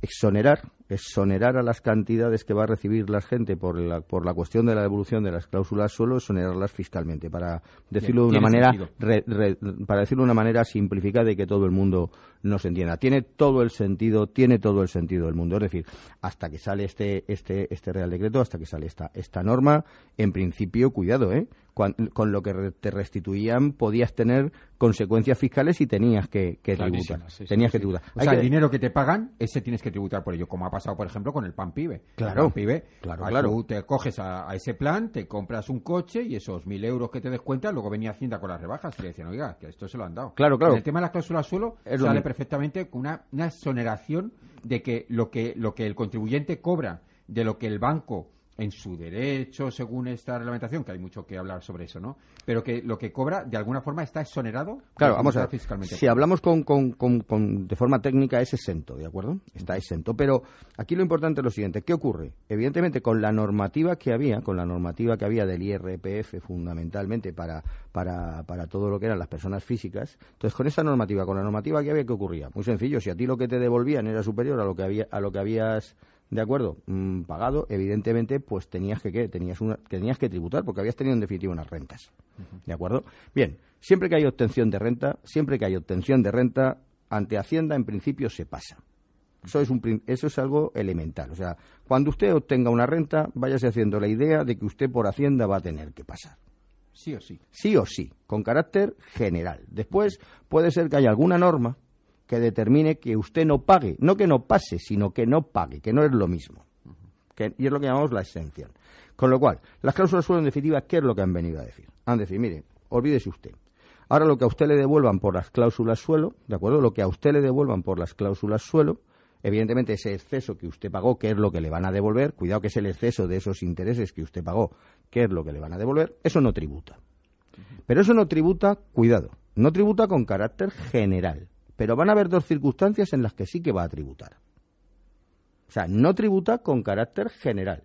exonerar, exonerar a las cantidades que va a recibir la gente por la, por la cuestión de la devolución de las cláusulas suelo, exonerarlas fiscalmente, para decirlo de una manera re- para decirlo de una manera simplificada y que todo el mundo nos entienda. Tiene todo el sentido, tiene todo el sentido del mundo. Es decir, hasta que sale este, este, este Real Decreto, hasta que sale esta, esta norma, en principio, cuidado, ¿eh? Con lo que te restituían podías tener consecuencias fiscales y tenías que, que tributar. Clarísimas, sí, sí, tenías sí. que tributar. O Hay sea, que- el dinero que te pagan, ese tienes que tributar por ello, como ha pasado, por ejemplo, con el PAN PIBE. Claro. El PAN PIBE, Claro, ah, claro. Tú te coges a, a ese plan, te compras un coche y esos mil euros que te descuentan, luego venía Hacienda con las rebajas y le decían, oiga, que esto se lo han dado. Claro, claro. En el tema de las cláusulas suelo, Es sale perfectamente con una, una exoneración de que lo, que lo que el contribuyente cobra de lo que el banco en su derecho, según esta reglamentación, que hay mucho que hablar sobre eso, ¿no? Pero que lo que cobra, de alguna forma, está exonerado. Claro, vamos a ver. fiscalmente. Si hablamos con, con- con- con- de forma técnica, es exento, ¿de acuerdo? Está exento. Pero aquí lo importante es lo siguiente. ¿Qué ocurre? Evidentemente, con la normativa que había, con la normativa que había del IRPF, fundamentalmente para, para, para todo lo que eran las personas físicas, entonces con esa normativa, con la normativa que había, ¿qué ocurría? Muy sencillo. Si a ti lo que te devolvían era superior a lo que, había, a lo que habías ¿De acuerdo? Mm, pagado, evidentemente, pues tenías que, ¿qué? Tenías, una, tenías que tributar porque habías tenido en definitiva unas rentas. ¿De acuerdo? Bien, siempre que hay obtención de renta, siempre que hay obtención de renta, ante Hacienda en principio se pasa. Eso es, un, eso es algo elemental. O sea, cuando usted obtenga una renta, váyase haciendo la idea de que usted por Hacienda va a tener que pasar. Sí o sí. Sí o sí, con carácter general. Después puede ser que haya alguna norma que determine que usted no pague, no que no pase, sino que no pague, que no es lo mismo. Que- y es lo que llamamos la exención. Con lo cual, las cláusulas suelo, en definitiva, ¿qué es lo que han venido a decir? Han decir, mire, olvídese usted. Ahora lo que a usted le devuelvan por las cláusulas suelo, ¿de acuerdo? Lo que a usted le devuelvan por las cláusulas suelo, evidentemente ese exceso que usted pagó, que es lo que le van a devolver, cuidado que es el exceso de esos intereses que usted pagó, que es lo que le van a devolver, eso no tributa. Pero eso no tributa, cuidado, no tributa con carácter general. Pero van a haber dos circunstancias en las que sí que va a tributar. O sea, no tributa con carácter general.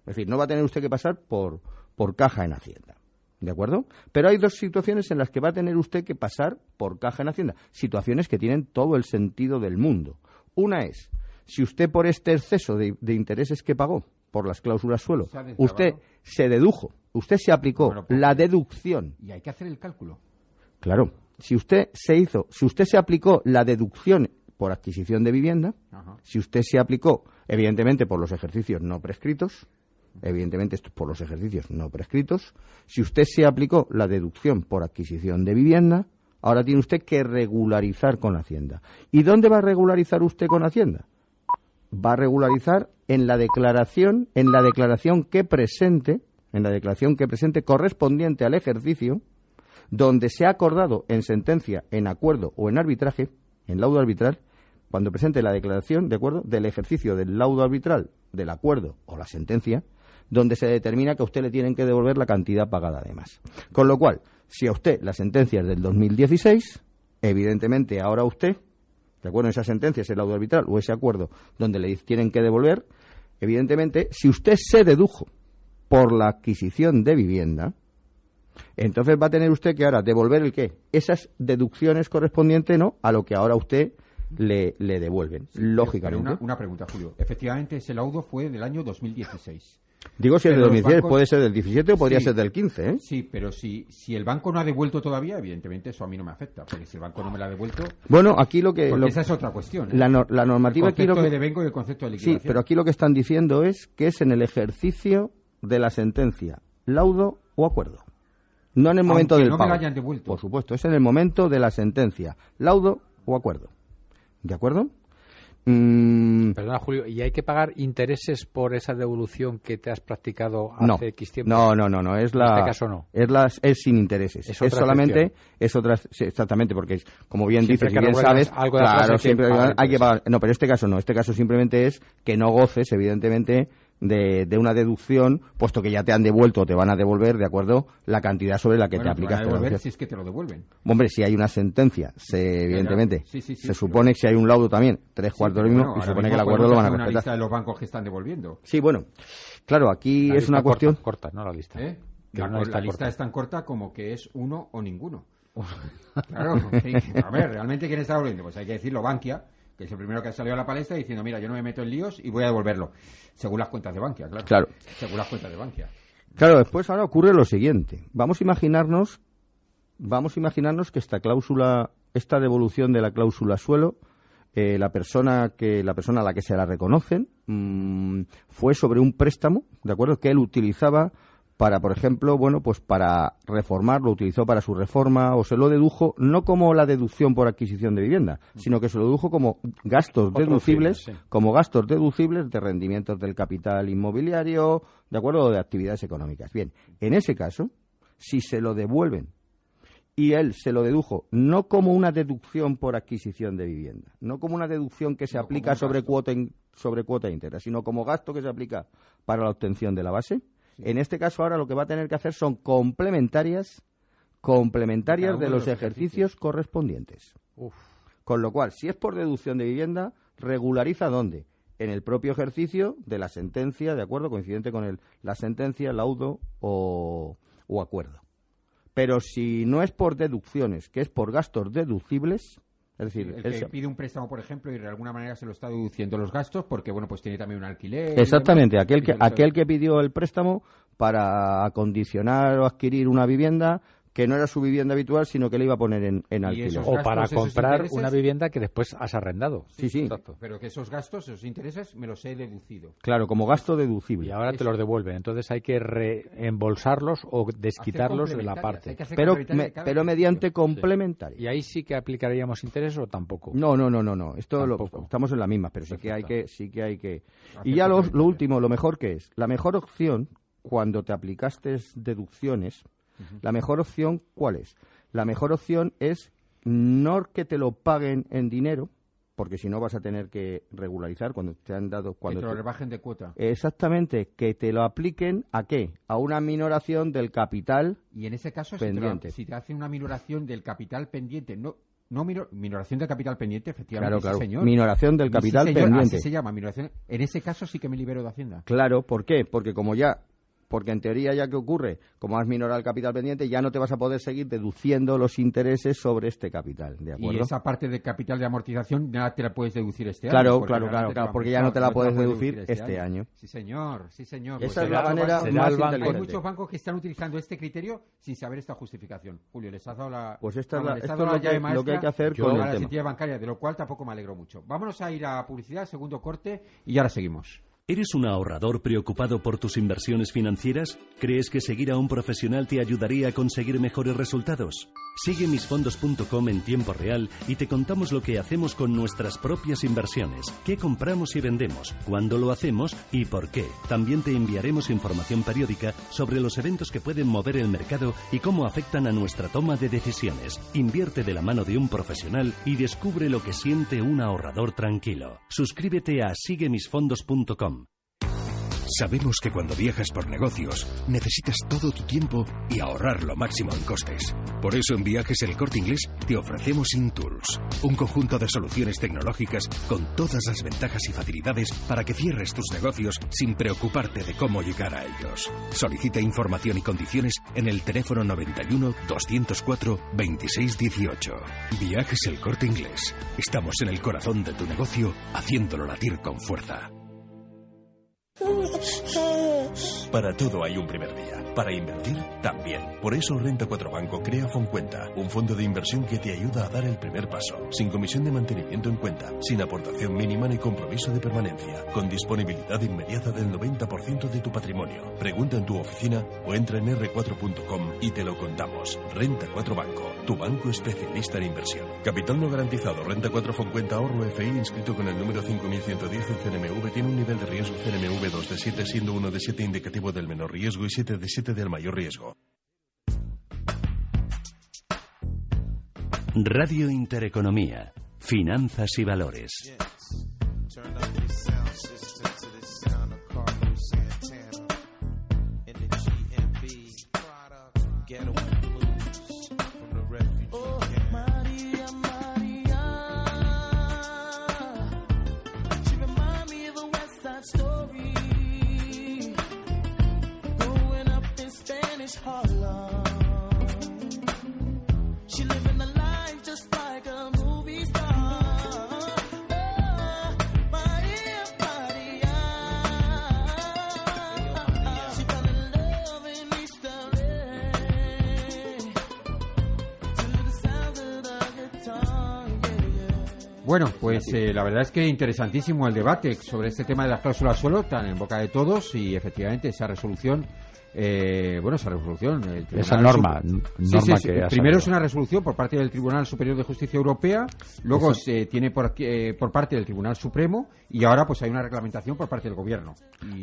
Es decir, no va a tener usted que pasar por, por caja en Hacienda. ¿De acuerdo? Pero hay dos situaciones en las que va a tener usted que pasar por caja en Hacienda. Situaciones que tienen todo el sentido del mundo. Una es, si usted por este exceso de, de intereses que pagó por las cláusulas suelo, Se usted se dedujo, usted se aplicó Bueno, pues- la deducción Y hay que hacer el cálculo. Claro, si usted se hizo, si usted se aplicó la deducción por adquisición de vivienda, Ajá. si usted se aplicó, evidentemente por los ejercicios no prescritos, evidentemente esto es por los ejercicios no prescritos, si usted se aplicó la deducción por adquisición de vivienda, ahora tiene usted que regularizar con Hacienda. ¿Y dónde va a regularizar usted con Hacienda? Va a regularizar en la declaración, en la declaración que presente, en la declaración que presente correspondiente al ejercicio donde se ha acordado en sentencia, en acuerdo o en arbitraje, en laudo arbitral, cuando presente la declaración, ¿de acuerdo?, del ejercicio del laudo arbitral, del acuerdo o la sentencia, donde se determina que a usted le tienen que devolver la cantidad pagada además. Con lo cual, si a usted la sentencia es del 2016, evidentemente ahora usted, ¿de acuerdo? Esa sentencia, ese laudo arbitral o ese acuerdo donde le tienen que devolver, evidentemente, si usted se dedujo por la adquisición de vivienda, entonces va a tener usted que ahora devolver el qué? Esas deducciones correspondientes no a lo que ahora usted le, le devuelven, lógicamente. una, una pregunta, Julio. Efectivamente, ese laudo fue del año 2016. Digo si es de pero los 2010, bancos- puede ser del 17 o podría Sí. ser del 15, ¿eh? Sí, pero si, si el banco no ha devuelto todavía, evidentemente eso a mí no me afecta, porque si el banco no me la ha devuelto, Bueno, aquí lo que... lo- esa es otra cuestión. ¿eh? la, nor- la el normativa aquí lo que... de devengo y el concepto de Sí, liquidación. pero aquí lo que están diciendo es que es en el ejercicio de la sentencia, laudo o acuerdo. No en el momento Aunque del no me pago. la hayan devuelto. Por supuesto, es en el momento de la sentencia, laudo o acuerdo. ¿De acuerdo? Mm, Perdona, Julio, ¿y hay que pagar intereses por esa devolución que te has practicado hace no, X tiempo? no, no, no, no, es la, En este caso no. es las, es sin intereses, Es es, otra solamente, excepción. es otra, sí, exactamente, porque es, como bien Siempre dices, que y bien sabes, algo de claro, hay que siempre pagar hay que pagar, no, pero este caso no, este caso simplemente es que no goces, evidentemente, de, de una deducción, puesto que ya te han devuelto o te van a devolver, de acuerdo, la cantidad sobre la que Bueno, te te van a aplicaste devolver si es que te lo devuelven. Hombre, si hay una sentencia, se, evidentemente, Sí, sí, sí, se pero- supone que si hay un laudo también, tres Sí, cuartos pero lo mismo, bueno, se supone que el acuerdo lo van a hacer una lista respetar. de los bancos que están devolviendo. Sí, bueno, claro, aquí La es una cuestión... Corta, no la lista. ¿eh? Que La, lista corta. es tan corta como que es uno o ninguno. claro, a ver, ¿realmente quién está devolviendo? Pues hay que decirlo, Bankia, que es el primero que ha salido a la palestra diciendo, mira, yo no me meto en líos y voy a devolverlo. Según las cuentas de Bankia, claro. Claro. Según las cuentas de Bankia. Claro, después ahora ocurre lo siguiente. Vamos a imaginarnos, vamos a imaginarnos que esta cláusula, esta devolución de la cláusula suelo, eh, la persona que la persona a la que se la reconocen mm, fue sobre un préstamo, de acuerdo, que él utilizaba para, por ejemplo, bueno, pues para reformar, lo utilizó para su reforma o se lo dedujo no como la deducción por adquisición de vivienda, sino que se lo dedujo como gastos deducibles, sí. como gastos deducibles de rendimientos del capital inmobiliario, de acuerdo, o de actividades económicas. Bien, en ese caso, si se lo devuelven y él se lo dedujo no como una deducción por adquisición de vivienda, no como una deducción que se No, aplica sobre cuota in- sobre cuota íntegra, sino como gasto que se aplica para la obtención de la base. En este caso ahora lo que va a tener que hacer son complementarias complementarias de los ejercicios ejercicios. correspondientes. Uf. Con lo cual, si es por deducción de vivienda, regulariza dónde? En el propio ejercicio de la sentencia, de acuerdo, coincidente con el, la sentencia, laudo o, o acuerdo. Pero si no es por deducciones, que es por gastos deducibles, es decir, El que se- pide un préstamo, por ejemplo, y de alguna manera se lo está deduciendo los gastos porque, bueno, pues tiene también un alquiler. exactamente, aquel que, aquel que pidió el préstamo para acondicionar o adquirir una vivienda que no era su vivienda habitual, sino que le iba a poner en, en alquiler. O para comprar intereses- una vivienda que después has arrendado. Sí, sí. Exacto. Pero que esos gastos, esos intereses, me los he deducido. Claro, como gasto deducible. Y ahora te los devuelven. Entonces hay que reembolsarlos o desquitarlos de la parte. pero, me- pero mediante complementario. ¿Y ahí sí que aplicaríamos interés o tampoco? No, no, no, no, no. Esto lo- estamos en la misma, pero sí que hay que, sí que hay que. Y ya lo, lo último, lo mejor que es, la mejor opción cuando te aplicaste deducciones La mejor opción, ¿cuál es? La mejor opción es no que te lo paguen en dinero, porque si no vas a tener que regularizar cuando te han dado cuando que te lo rebajen de cuota. Exactamente, que te lo apliquen a qué? A una minoración del capital y en ese caso pendiente. Si, te, hacen una minoración del capital pendiente, no no minoración del capital pendiente, efectivamente, claro, claro. Señor. Minoración del capital pendiente. Así se llama, minoración. En ese caso sí que me libero de Hacienda. Claro, ¿por qué? Porque como ya porque en teoría ya que ocurre, como has minorado el capital pendiente, ya no te vas a poder seguir deduciendo los intereses sobre este capital, ¿de acuerdo? Y esa parte del capital de amortización ya te la puedes deducir este año. Claro, claro, claro, porque ya no te la puedes deducir este, este año. Sí, señor, sí, señor. Esa es la manera más inteligente. Hay muchos bancos que están utilizando este criterio sin saber esta justificación. Julio, les has dado la... Pues esta es la, esto es lo, que, lo que hay que hacer con la entidad bancaria, de lo cual tampoco me alegro mucho. Vámonos a ir a publicidad, segundo corte, y ahora seguimos. ¿Eres un ahorrador preocupado por tus inversiones financieras? ¿Crees que seguir a un profesional te ayudaría a conseguir mejores resultados? Sigue misfondos.com en tiempo real y te contamos lo que hacemos con nuestras propias inversiones, qué compramos y vendemos, cuándo lo hacemos y por qué. También te enviaremos información periódica sobre los eventos que pueden mover el mercado y cómo afectan a nuestra toma de decisiones. Invierte de la mano de un profesional y descubre lo que siente un ahorrador tranquilo. Suscríbete a siguemisfondos.com. Sabemos que cuando viajas por negocios necesitas todo tu tiempo y ahorrar lo máximo en costes. Por eso en Viajes El Corte Inglés te ofrecemos InTools, un conjunto de soluciones tecnológicas con todas las ventajas y facilidades para que cierres tus negocios sin preocuparte de cómo llegar a ellos. Solicita información y condiciones en el teléfono 91 204 2618. Viajes El Corte Inglés. Estamos en el corazón de tu negocio haciéndolo latir con fuerza. Para todo hay un primer día. Para invertir, también. Por eso Renta 4 Banco crea Foncuenta, un fondo de inversión que te ayuda a dar el primer paso, sin comisión de mantenimiento en cuenta, sin aportación mínima ni compromiso de permanencia, con disponibilidad inmediata del 90% de tu patrimonio. Pregunta en tu oficina o entra en r4.com y te lo contamos. Renta 4 Banco, tu banco especialista en inversión. Capital no garantizado. Renta 4 Foncuenta ahorro FI inscrito con el número 5110 en CNMV tiene un nivel de riesgo CNMV 2 de 7 siendo 1 de 7 indicativo del menor riesgo y 7 de 7 del mayor riesgo. Radio Intereconomía, Finanzas y Valores. Bueno, pues eh, la verdad es que interesantísimo el debate sobre este tema de las cláusulas suelo, tan en boca de todos y efectivamente esa resolución eh, bueno, esa resolución. esa norma, norma que Primero es una resolución por parte del Tribunal Superior de Justicia Europea, luego se tiene por, eh, por parte del Tribunal Supremo y ahora pues hay una reglamentación por parte del Gobierno.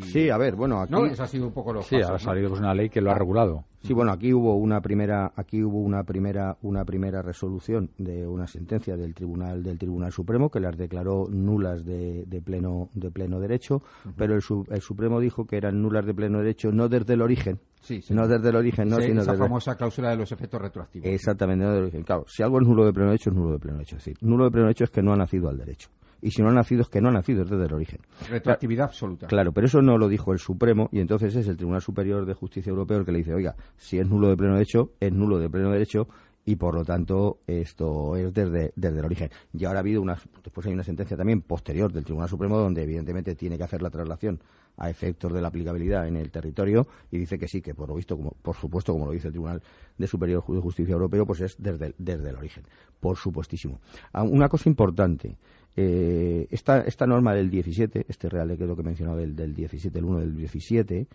Sí, a ver, bueno, aquí... ¿no? Eso ha sido un poco lo Sí, ha salido pues, una ley que lo ha regulado. Sí, bueno, aquí hubo una primera, aquí hubo una primera, una primera resolución de una sentencia del Tribunal del Tribunal Supremo que las declaró nulas de, de pleno de pleno derecho, pero el, el Supremo dijo que eran nulas de pleno derecho no desde el origen Sí, No desde el origen, no, sino esa famosa cláusula de los efectos retroactivos. Exactamente, no desde el origen. Claro, si algo es nulo de pleno derecho, es nulo de pleno derecho. Es decir, nulo de pleno derecho es que no ha nacido al derecho. Y si no ha nacido, es que no ha nacido, es desde el origen. Retroactividad absoluta. Claro, pero eso no lo dijo el Supremo, y entonces es el Tribunal Superior de Justicia Europeo el que le dice, oiga, si es nulo de pleno derecho, es nulo de pleno derecho, y por lo tanto esto es desde, desde el origen. Y ahora ha habido una, después hay una sentencia también posterior del Tribunal Supremo donde evidentemente tiene que hacer la traslación a efectos de la aplicabilidad en el territorio y dice que sí, que por lo visto, como, por supuesto, como lo dice el Tribunal de Superior de Justicia Europeo, pues es desde, desde el origen, por supuestísimo. Ah, una cosa importante, eh, esta, esta norma del 17, este Real Decreto que he mencionado del, del 17, el 1 del 17,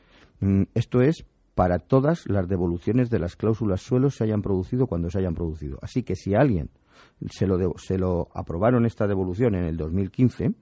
mm, esto es para todas las devoluciones de las cláusulas suelo se hayan producido cuando se hayan producido. Así que si alguien se lo, se lo aprobaron esta devolución en el 2015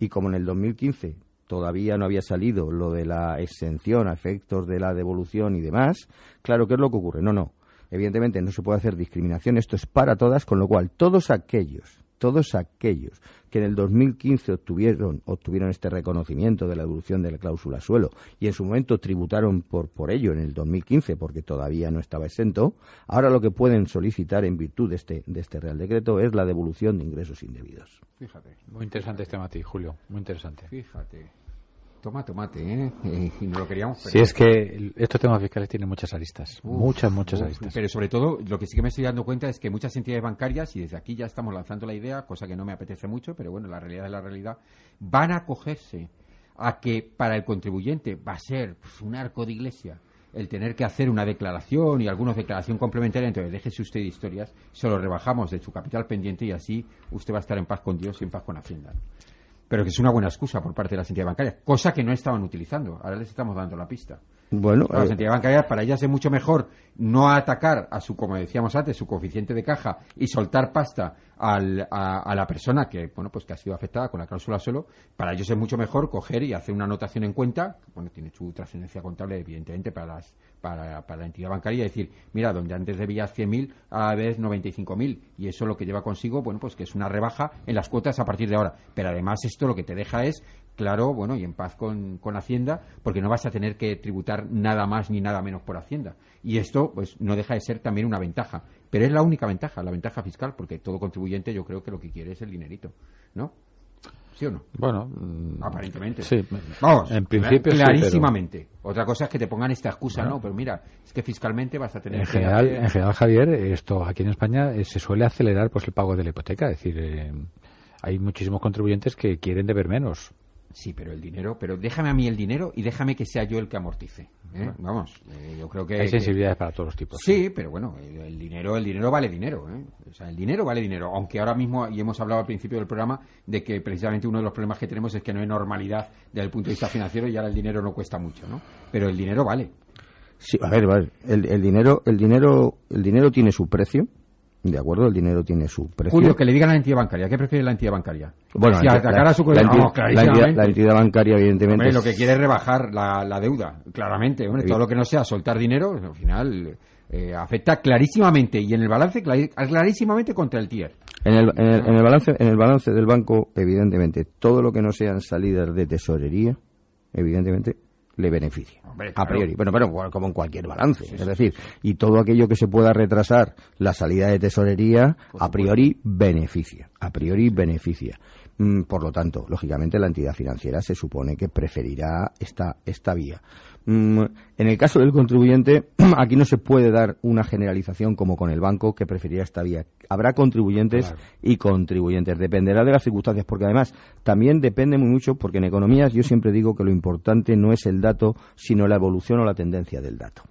y como en el 2015 todavía no había salido lo de la exención a efectos de la devolución y demás, claro, ¿qué es lo que ocurre? No, no. Evidentemente no se puede hacer discriminación, esto es para todas, con lo cual todos aquellos todos aquellos que en el 2015 obtuvieron, obtuvieron este reconocimiento de la devolución de la cláusula suelo y en su momento tributaron por, por ello en el 2015 porque todavía no estaba exento, ahora lo que pueden solicitar en virtud de este, de este Real Decreto es la devolución de ingresos indebidos. Fíjate. Muy interesante este matiz, Julio. Muy interesante. Fíjate. Toma tomate, ¿eh? Y no lo queríamos. Sí, es que estos temas fiscales tienen muchas aristas. muchas, muchas aristas. Pero sobre todo, lo que sí que me estoy dando cuenta es que muchas entidades bancarias, y desde aquí ya estamos lanzando la idea, cosa que no me apetece mucho, pero bueno, la realidad es la realidad, van a acogerse a que para el contribuyente va a ser pues, un arco de iglesia el tener que hacer una declaración y algunos declaración complementaria, entonces déjese usted de historias, se lo rebajamos de su capital pendiente y así usted va a estar en paz con Dios y en paz con Hacienda pero que es una buena excusa por parte de las entidades bancarias, cosa que no estaban utilizando. Ahora les estamos dando la pista. Bueno, las entidades bancarias para ellas es mucho mejor no atacar a su, como decíamos antes, su coeficiente de caja y soltar pasta al, a, la persona que bueno pues que ha sido afectada con la cláusula solo. Para ellos es mucho mejor coger y hacer una anotación en cuenta, bueno tiene su trascendencia contable evidentemente para las para, la entidad bancaria decir, mira, donde antes debías 100.000, a la vez 95.000. Y eso lo que lleva consigo, bueno, pues que es una rebaja en las cuotas a partir de ahora. Pero además esto lo que te deja es claro, bueno, y en paz con, con, Hacienda, porque no vas a tener que tributar nada más ni nada menos por Hacienda. Y esto, pues, no deja de ser también una ventaja. Pero es la única ventaja, la ventaja fiscal, porque todo contribuyente yo creo que lo que quiere es el dinerito, ¿no? ¿Sí o no? Bueno, mm, aparentemente. Sí, vamos, en principio clarísimamente. Otra cosa es que te pongan esta excusa, ¿no? Pero mira, es que fiscalmente vas a tener. En general, en general, Javier, esto aquí en España eh, se suele acelerar pues el pago de la hipoteca, es decir, eh, hay muchísimos contribuyentes que quieren deber menos. Sí, pero el dinero, pero déjame a mí el dinero y déjame que sea yo el que amortice. ¿eh? Vamos, eh, yo creo que hay sensibilidades para todos los tipos. Sí, pero bueno, el, dinero, el dinero vale dinero. ¿eh? O sea, el dinero vale dinero. Aunque ahora mismo y hemos hablado al principio del programa de que precisamente uno de los problemas que tenemos es que no hay normalidad desde el punto de vista financiero y ahora el dinero no cuesta mucho, ¿no? Pero el dinero vale. Sí, a ver, vale. El, el dinero, el dinero, el dinero tiene su precio de acuerdo, el dinero tiene su precio. Julio, que le digan a la entidad bancaria. ¿Qué prefiere la entidad bancaria? Bueno, si atacar a su la, entidad, la, entidad, bancaria, evidentemente. lo que quiere es rebajar la, deuda, claramente. Hombre, todo lo que no sea soltar dinero, al final eh, afecta clarísimamente y en el balance clarísimamente contra el TIER. En el, en el, balance, en el balance del banco, evidentemente, todo lo que no sean salidas de tesorería, evidentemente, le beneficia. a priori. Bueno, pero como en cualquier balance. es decir, y todo aquello que se pueda retrasar la salida de tesorería, a priori beneficia. A priori beneficia. Mm, por lo tanto, lógicamente la entidad financiera se supone que preferirá esta, esta vía. Mm, en el caso del contribuyente, aquí no se puede dar una generalización como con el banco que preferirá esta vía. Habrá contribuyentes y contribuyentes. Dependerá de las circunstancias, porque además también depende muy mucho, porque en economías yo siempre digo que lo importante no es el dato, sino la evolución o la tendencia del dato.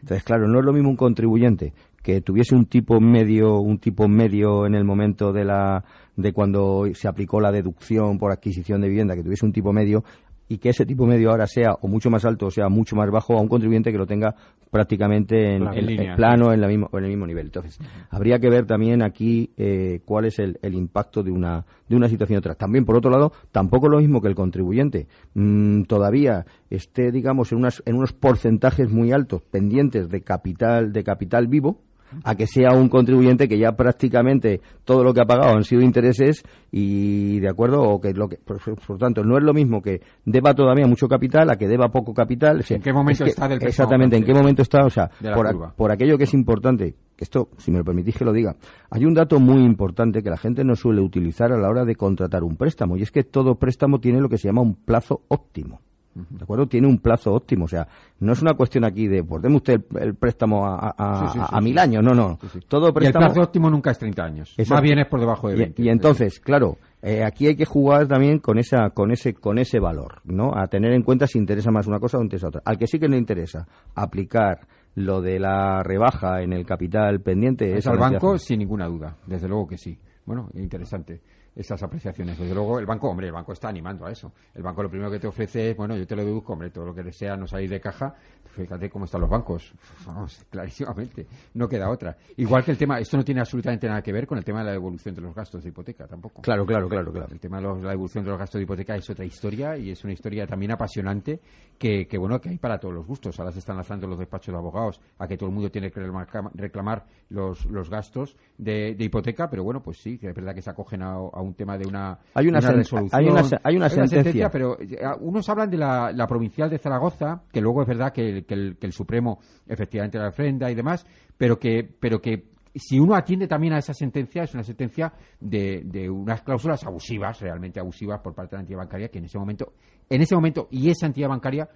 Entonces, claro, no es lo mismo un contribuyente que tuviese un tipo medio, un tipo medio en el momento de la de cuando se aplicó la deducción por adquisición de vivienda, que tuviese un tipo medio y que ese tipo medio ahora sea o mucho más alto o sea mucho más bajo a un contribuyente que lo tenga prácticamente en, el plano en, la mismo, en el mismo nivel. Entonces, habría que ver también aquí eh, cuál es el, impacto de una, de una situación otra. También, por otro lado, tampoco lo mismo que el contribuyente mm, todavía esté, digamos, en, unas, en unos porcentajes muy altos pendientes de capital, de capital vivo, a que sea un contribuyente que ya prácticamente todo lo que ha pagado han sido intereses y de acuerdo o que lo que por, tanto no es lo mismo que deba todavía mucho capital a que deba poco capital en qué momento está del exactamente en qué momento está o sea por, por aquello que es importante esto si me lo permitís que lo diga hay un dato muy importante que la gente no suele utilizar a la hora de contratar un préstamo y es que todo préstamo tiene lo que se llama un plazo óptimo ¿De acuerdo? Tiene un plazo óptimo. O sea, no es una cuestión aquí de, pues deme usted el, préstamo a, a, mil años. No, no. Todo préstamo... Y el plazo óptimo nunca es 30 años. Más bien es por debajo de 20. Y, entonces, claro, eh, aquí hay que jugar también con, esa, con, ese, con ese valor, ¿no? A tener en cuenta si interesa más una cosa o interesa otra. Al que sí que le interesa aplicar lo de la rebaja en el capital pendiente es, al banco sin ninguna duda, desde luego que sí. Bueno, interesante. Esas apreciaciones. Desde luego, el banco, hombre, el banco está animando a eso. El banco lo primero que te ofrece es, bueno, yo te lo deduzco, hombre, todo lo que desea no salir de caja. Fíjate cómo están los bancos. Vamos, clarísimamente. No queda otra. Igual que el tema, esto no tiene absolutamente nada que ver con el tema de la devolución de los gastos de hipoteca tampoco. Claro, claro, claro, claro. El tema de los- la devolución de los gastos de hipoteca es otra historia y es una historia también apasionante que, que, bueno, que hay para todos los gustos. Ahora se están lanzando los despachos de abogados a que todo el mundo tiene que reclama- reclamar los, los gastos de, de hipoteca, pero bueno, pues sí, que es verdad que se acogen a, a un tema de una, Hay una resolución. hay una se- hay una sentencia. pero eh, unos hablan de la, la provincial de Zaragoza, que luego es verdad que, que el, que el Supremo efectivamente la refrenda y demás, pero que, pero que si uno atiende también a esa sentencia, es una sentencia de, de unas cláusulas abusivas, realmente abusivas por parte de la entidad bancaria, que en ese momento, en ese momento, y esa entidad bancaria,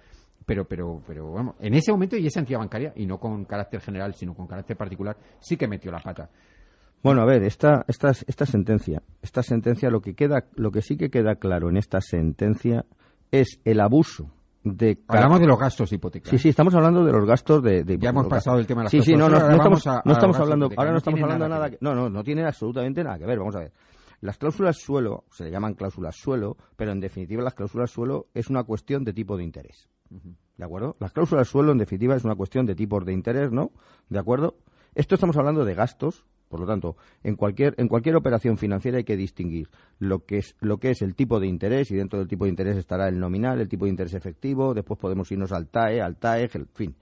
pero, pero, pero, vamos, en ese momento y esa entidad bancaria, y no con carácter general, sino con carácter particular, sí que metió la pata. Bueno, a ver, esta, esta, esta sentencia, esta sentencia lo que queda, lo que sí que queda claro en esta sentencia es el abuso de Hablamos de los gastos de hipoteca. Sí, sí, estamos hablando de los gastos de... de- Ya hemos pasado el tema de las Sí, sí, no, no, no estamos, a- no estamos hablando, ahora no estamos hablando nada nada que que... No, no, no tiene absolutamente nada que ver, vamos a ver. Las cláusulas suelo, se le llaman cláusulas suelo, pero en definitiva las cláusulas suelo es una cuestión de tipo de interés. ¿De acuerdo? Las cláusulas suelo, en definitiva, es una cuestión de tipos de interés, ¿no? ¿De acuerdo? Esto estamos hablando de gastos, por lo tanto, en cualquier, en cualquier operación financiera hay que distinguir lo que, es, lo que es el tipo de interés, y dentro del tipo de interés estará el nominal, el tipo de interés efectivo, después podemos irnos al TAE, al TAEG, en fin.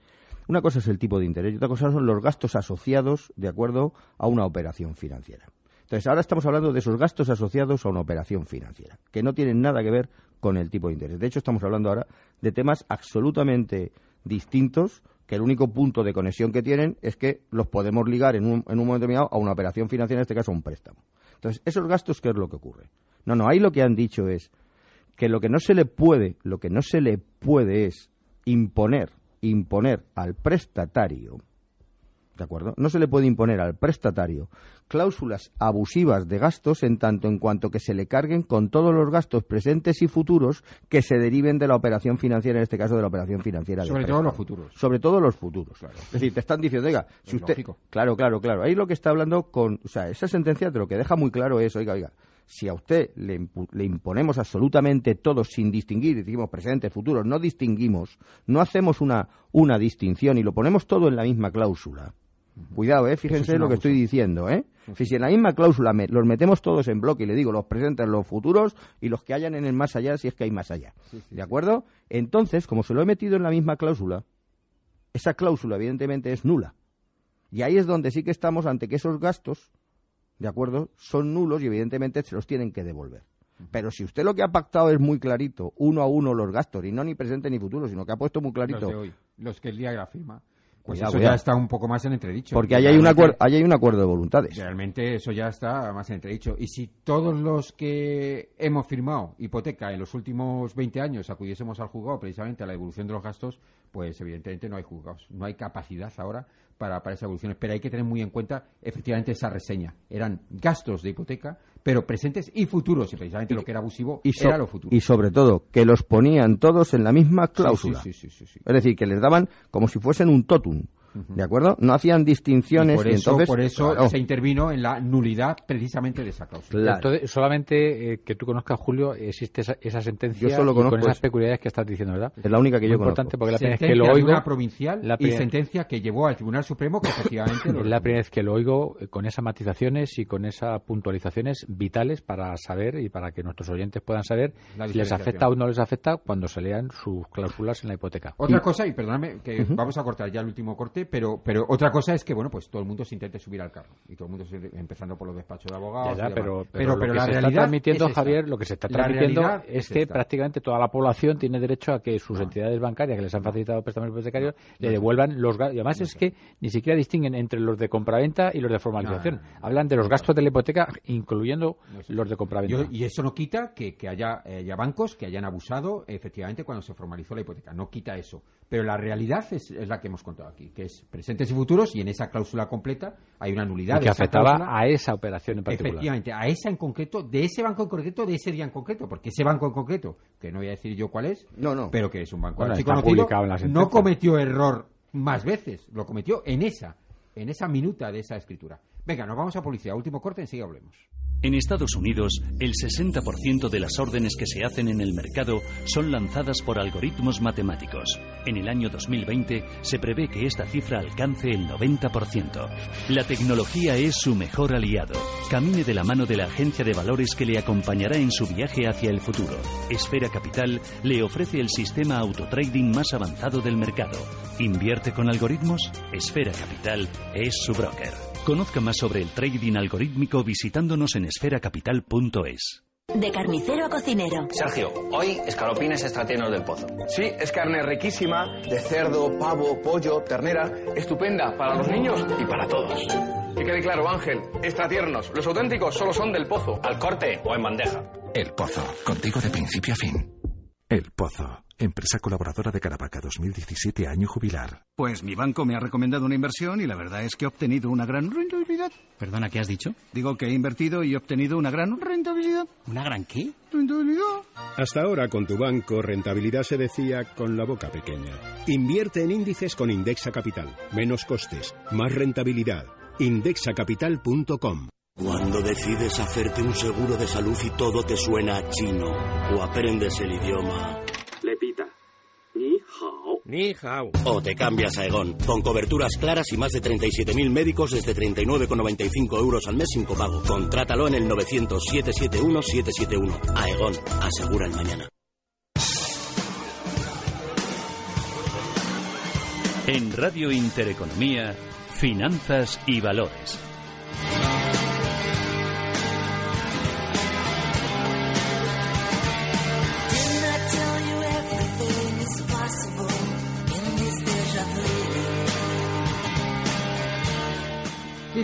Una cosa es el tipo de interés y otra cosa son los gastos asociados, de acuerdo, a una operación financiera. Entonces, ahora estamos hablando de esos gastos asociados a una operación financiera, que no tienen nada que ver con el tipo de interés. De hecho, estamos hablando ahora de temas absolutamente distintos, que el único punto de conexión que tienen es que los podemos ligar en un, en un momento determinado a una operación financiera, en este caso a un préstamo. Entonces, esos gastos, ¿qué es lo que ocurre? No, no, ahí lo que han dicho es que lo que no se le puede, lo que no se le puede es imponer, imponer al prestatario, ¿De acuerdo? No se le puede imponer al prestatario cláusulas abusivas de gastos en tanto en cuanto que se le carguen con todos los gastos presentes y futuros que se deriven de la operación financiera, en este caso de la operación financiera. de Sobre todo los futuros. Sobre todo los futuros. Es decir, te están diciendo, oiga, si Es usted... lógico. Claro, claro, claro. Ahí lo que está hablando con... O sea, esa sentencia de lo que deja muy claro es, oiga, oiga, si a usted le, impu- le imponemos absolutamente todo sin distinguir, decimos presentes, futuros, no distinguimos, no hacemos una, una distinción y lo ponemos todo en la misma cláusula. Cuidado, ¿eh? Fíjense lo que estoy diciendo. ¿eh? Si, si en la misma cláusula me- los metemos todos en bloque y le digo los presentes, los futuros y los que hayan en el más allá, si es que hay más allá. ¿De acuerdo? Entonces, como se lo he metido en la misma cláusula, esa cláusula evidentemente es nula. Y ahí es donde sí que estamos ante que esos gastos, ¿de acuerdo?, son nulos y evidentemente se los tienen que devolver. Pero si usted lo que ha pactado es muy clarito, uno a uno los gastos, y no ni presente ni futuro, sino que ha puesto muy clarito. Los de hoy, los que el día de la firma. Pues Cuidado, eso cuidado. ya está un poco más en entredicho. Porque ahí hay, un acuerdo, ahí hay un acuerdo de voluntades. Realmente eso ya está más en entredicho. Y si todos los que hemos firmado hipoteca en los últimos 20 años acudiésemos al juzgado precisamente a la evolución de los gastos, pues evidentemente no hay juzgados. No hay capacidad ahora para, para esas evoluciones. Pero hay que tener muy en cuenta efectivamente esa reseña. Eran gastos de hipoteca, pero presentes y futuros. Y precisamente lo que era abusivo Y, so- era lo futuro. y sobre todo, que los ponían todos en la misma cláusula. Sí, sí, sí, sí, sí. Es decir, que les daban como si fuesen un totum. ¿De acuerdo? No hacían distinciones Y por y eso, entonces. por eso Claro. se intervino en la nulidad precisamente de esa cláusula. Claro. Entonces, solamente eh, que tú conozcas, Julio, existe esa, esa sentencia Yo solo y conozco con esas eso. peculiaridades que estás diciendo, ¿verdad? Es la única que Muy yo conozco. importante porque la primera vez que sentencia lo oigo, provincial la y sentencia que llevó al Tribunal Supremo que efectivamente lo es la primera vez que lo oigo eh, con esas matizaciones y con esas puntualizaciones vitales para saber y para que nuestros oyentes puedan saber si les afecta o no les afecta cuando se lean sus cláusulas en la hipoteca. Otra cosa, y perdóname, que vamos a cortar ya el último corte, pero, pero otra cosa es que, bueno, pues todo el mundo se intente subir al carro. Y todo el mundo, se, empezando por los despachos de abogados. Ya, ya, pero, pero, lo que la se está realidad transmitiendo, es. Javier, lo que se está transmitiendo realidad es que esta. prácticamente toda la población tiene derecho a que sus entidades bancarias que les han facilitado préstamos hipotecarios le devuelvan los gastos. Y además es que ni siquiera distinguen entre los de compraventa y los de formalización. Hablan de los gastos de la hipoteca, incluyendo los de compraventa. Yo- y eso no quita que, que haya, eh, haya bancos que hayan abusado efectivamente cuando se formalizó la hipoteca. No quita eso. Pero la realidad es, es la que hemos contado aquí, que es presentes y futuros y en esa cláusula completa hay una nulidad y de que esa afectaba cláusula. a esa operación en particular. Efectivamente, a esa en concreto, de ese banco en concreto, de ese día en concreto, porque ese banco en concreto, que no voy a decir yo cuál es, No, no. pero que es un banco Bueno, está en la no cometió error más veces, lo cometió en esa, en esa minuta de esa escritura. Venga, nos vamos a policía. Último corte, enseguida hablemos. En Estados Unidos, el 60% de las órdenes que se hacen en el mercado son lanzadas por algoritmos matemáticos. En el año 2020 se prevé que esta cifra alcance el 90%. La tecnología es su mejor aliado. Camine de la mano de la agencia de valores que le acompañará en su viaje hacia el futuro. Esfera Capital le ofrece el sistema autotrading más avanzado del mercado. ¿Invierte con algoritmos? Esfera Capital es su broker. Conozca más sobre el trading algorítmico visitándonos en esferacapital.es. De carnicero a cocinero. Sergio, hoy escalopines extratienos del pozo. Sí, es carne riquísima, de cerdo, pavo, pollo, ternera, estupenda para los niños y para todos. Que quede claro, Ángel, extratiernos, los auténticos solo son del pozo. Al corte o en bandeja. El Pozo, contigo de principio a fin. El Pozo, empresa colaboradora de Caravaca 2017 año jubilar. Pues mi banco me ha recomendado una inversión y la verdad es que he obtenido una gran rentabilidad. Perdona, ¿qué has dicho? Digo que he invertido y he obtenido una gran rentabilidad. ¿Una gran qué? Rentabilidad. Hasta ahora con tu banco rentabilidad se decía con la boca pequeña. Invierte en índices con Indexa Capital. Menos costes, más rentabilidad. Indexacapital.com Cuando decides hacerte un seguro de salud y todo te suena a chino o aprendes el idioma. Lepita. Ni hao. Ni hao. O te cambias a Egon, con coberturas claras y más de 37.000 médicos desde 39,95 euros al mes sin copago. Contrátalo en el 900-771-771. Aegon, asegura el mañana. En Radio Intereconomía, Finanzas y Valores.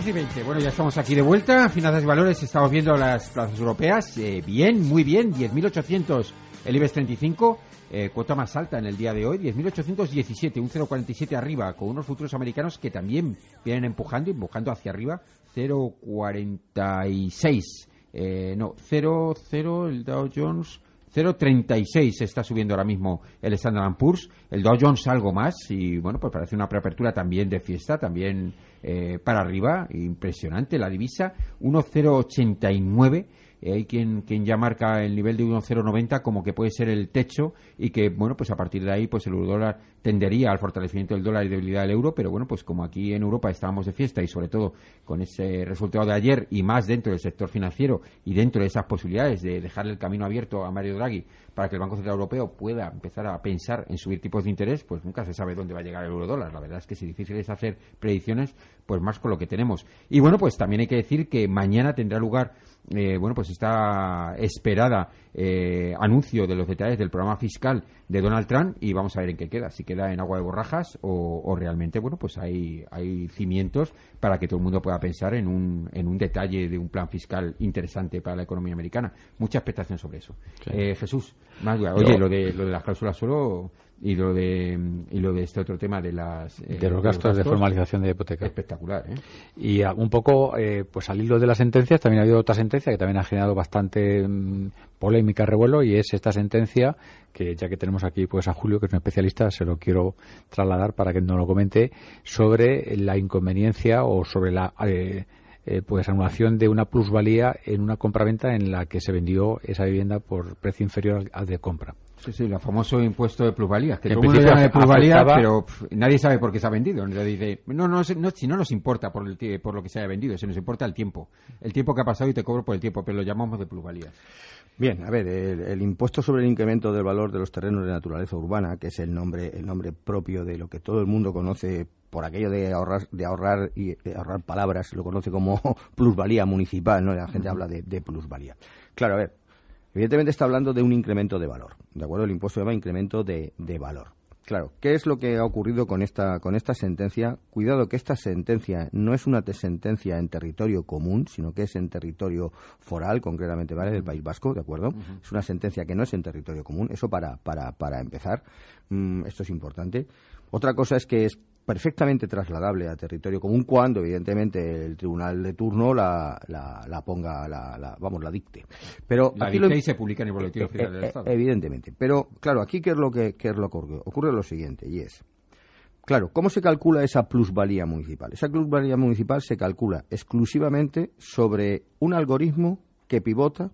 Diez y 20. Bueno, ya estamos aquí de vuelta. Finanzas y valores. Estamos viendo las plazas europeas. Eh, bien, muy bien. 10.800 el IBEX 35. Eh, cuota más alta en el día de hoy. 10.817. Un 0,47 arriba. Con unos futuros americanos que también vienen empujando, empujando hacia arriba. 0,46. Eh, no, 0,0 el Dow Jones. 0,36 está subiendo ahora mismo el Standard Poor's, el Dow Jones algo más y bueno, pues parece una preapertura también de fiesta, también eh, para arriba, impresionante la divisa, 1,089 eh, hay quien, quien ya marca el nivel de 1,090 como que puede ser el techo y que, bueno, pues a partir de ahí, pues el eurodólar tendería al fortalecimiento del dólar y debilidad del euro, pero bueno, pues como aquí en Europa estábamos de fiesta y sobre todo con ese resultado de ayer y más dentro del sector financiero y dentro de esas posibilidades de dejarle el camino abierto a Mario Draghi para que el Banco Central Europeo pueda empezar a pensar en subir tipos de interés, pues nunca se sabe dónde va a llegar el eurodólar. La verdad es que si difícil es hacer predicciones, pues más con lo que tenemos. Y bueno, pues también hay que decir que mañana tendrá lugar eh, bueno, pues esta esperada eh, anuncio de los detalles del programa fiscal de Donald Trump y vamos a ver en qué queda, si queda en agua de borrajas o, realmente, bueno, pues hay, hay cimientos para que todo el mundo pueda pensar en un, en un detalle de un plan fiscal interesante para la economía americana. Mucha expectación sobre eso. Eh, Jesús, más Oye, lo de, lo de las cláusulas solo y lo de y lo de este otro tema de las eh, de, los gastos de formalización de hipoteca espectacular ¿eh? y un poco eh, pues al hilo de las sentencias también ha habido otra sentencia que también ha generado bastante mm, polémica revuelo y es esta sentencia que ya que tenemos aquí pues a Julio que es un especialista se lo quiero trasladar para que nos lo comente sobre la inconveniencia o sobre la eh, eh, pues anulación de una plusvalía en una compraventa en la que se vendió esa vivienda por precio inferior al de compra. Sí, sí, el famoso impuesto de plusvalías, que, todo el mundo llama de plusvalía, pero nadie sabe por qué se ha vendido. Dice, no, no, no, si no nos importa por, el, por lo que se haya vendido, se nos importa el tiempo. El tiempo que ha pasado y te cobro por el tiempo, pero lo llamamos de plusvalías. Bien, a ver, el, impuesto sobre el incremento del valor de los terrenos de naturaleza urbana, que es el nombre, el nombre propio de lo que todo el mundo conoce por aquello de ahorrar, de ahorrar y ahorrar palabras, lo conoce como plusvalía municipal, ¿no? La gente habla de, de plusvalía. Claro, a ver, Evidentemente está hablando de un incremento de valor, ¿de acuerdo? El impuesto se llama incremento de, valor. Claro, ¿qué es lo que ha ocurrido con esta, con esta sentencia? Cuidado que esta sentencia no es una sentencia en territorio común, sino que es en territorio foral, concretamente, ¿vale? Del País Vasco, ¿de acuerdo? Es una sentencia que no es en territorio común, eso para, para, para empezar. Mm, esto es importante. Otra cosa es que es perfectamente trasladable a territorio común cuando evidentemente el tribunal de turno la, la, ponga la, vamos la dicte pero la dicte y se publica en el boletín oficial eh, del eh, Estado evidentemente pero claro aquí qué es lo que qué es lo que ocurre ocurre lo siguiente y es Claro, ¿cómo se calcula esa plusvalía municipal? Esa plusvalía municipal se calcula exclusivamente sobre un algoritmo que pivota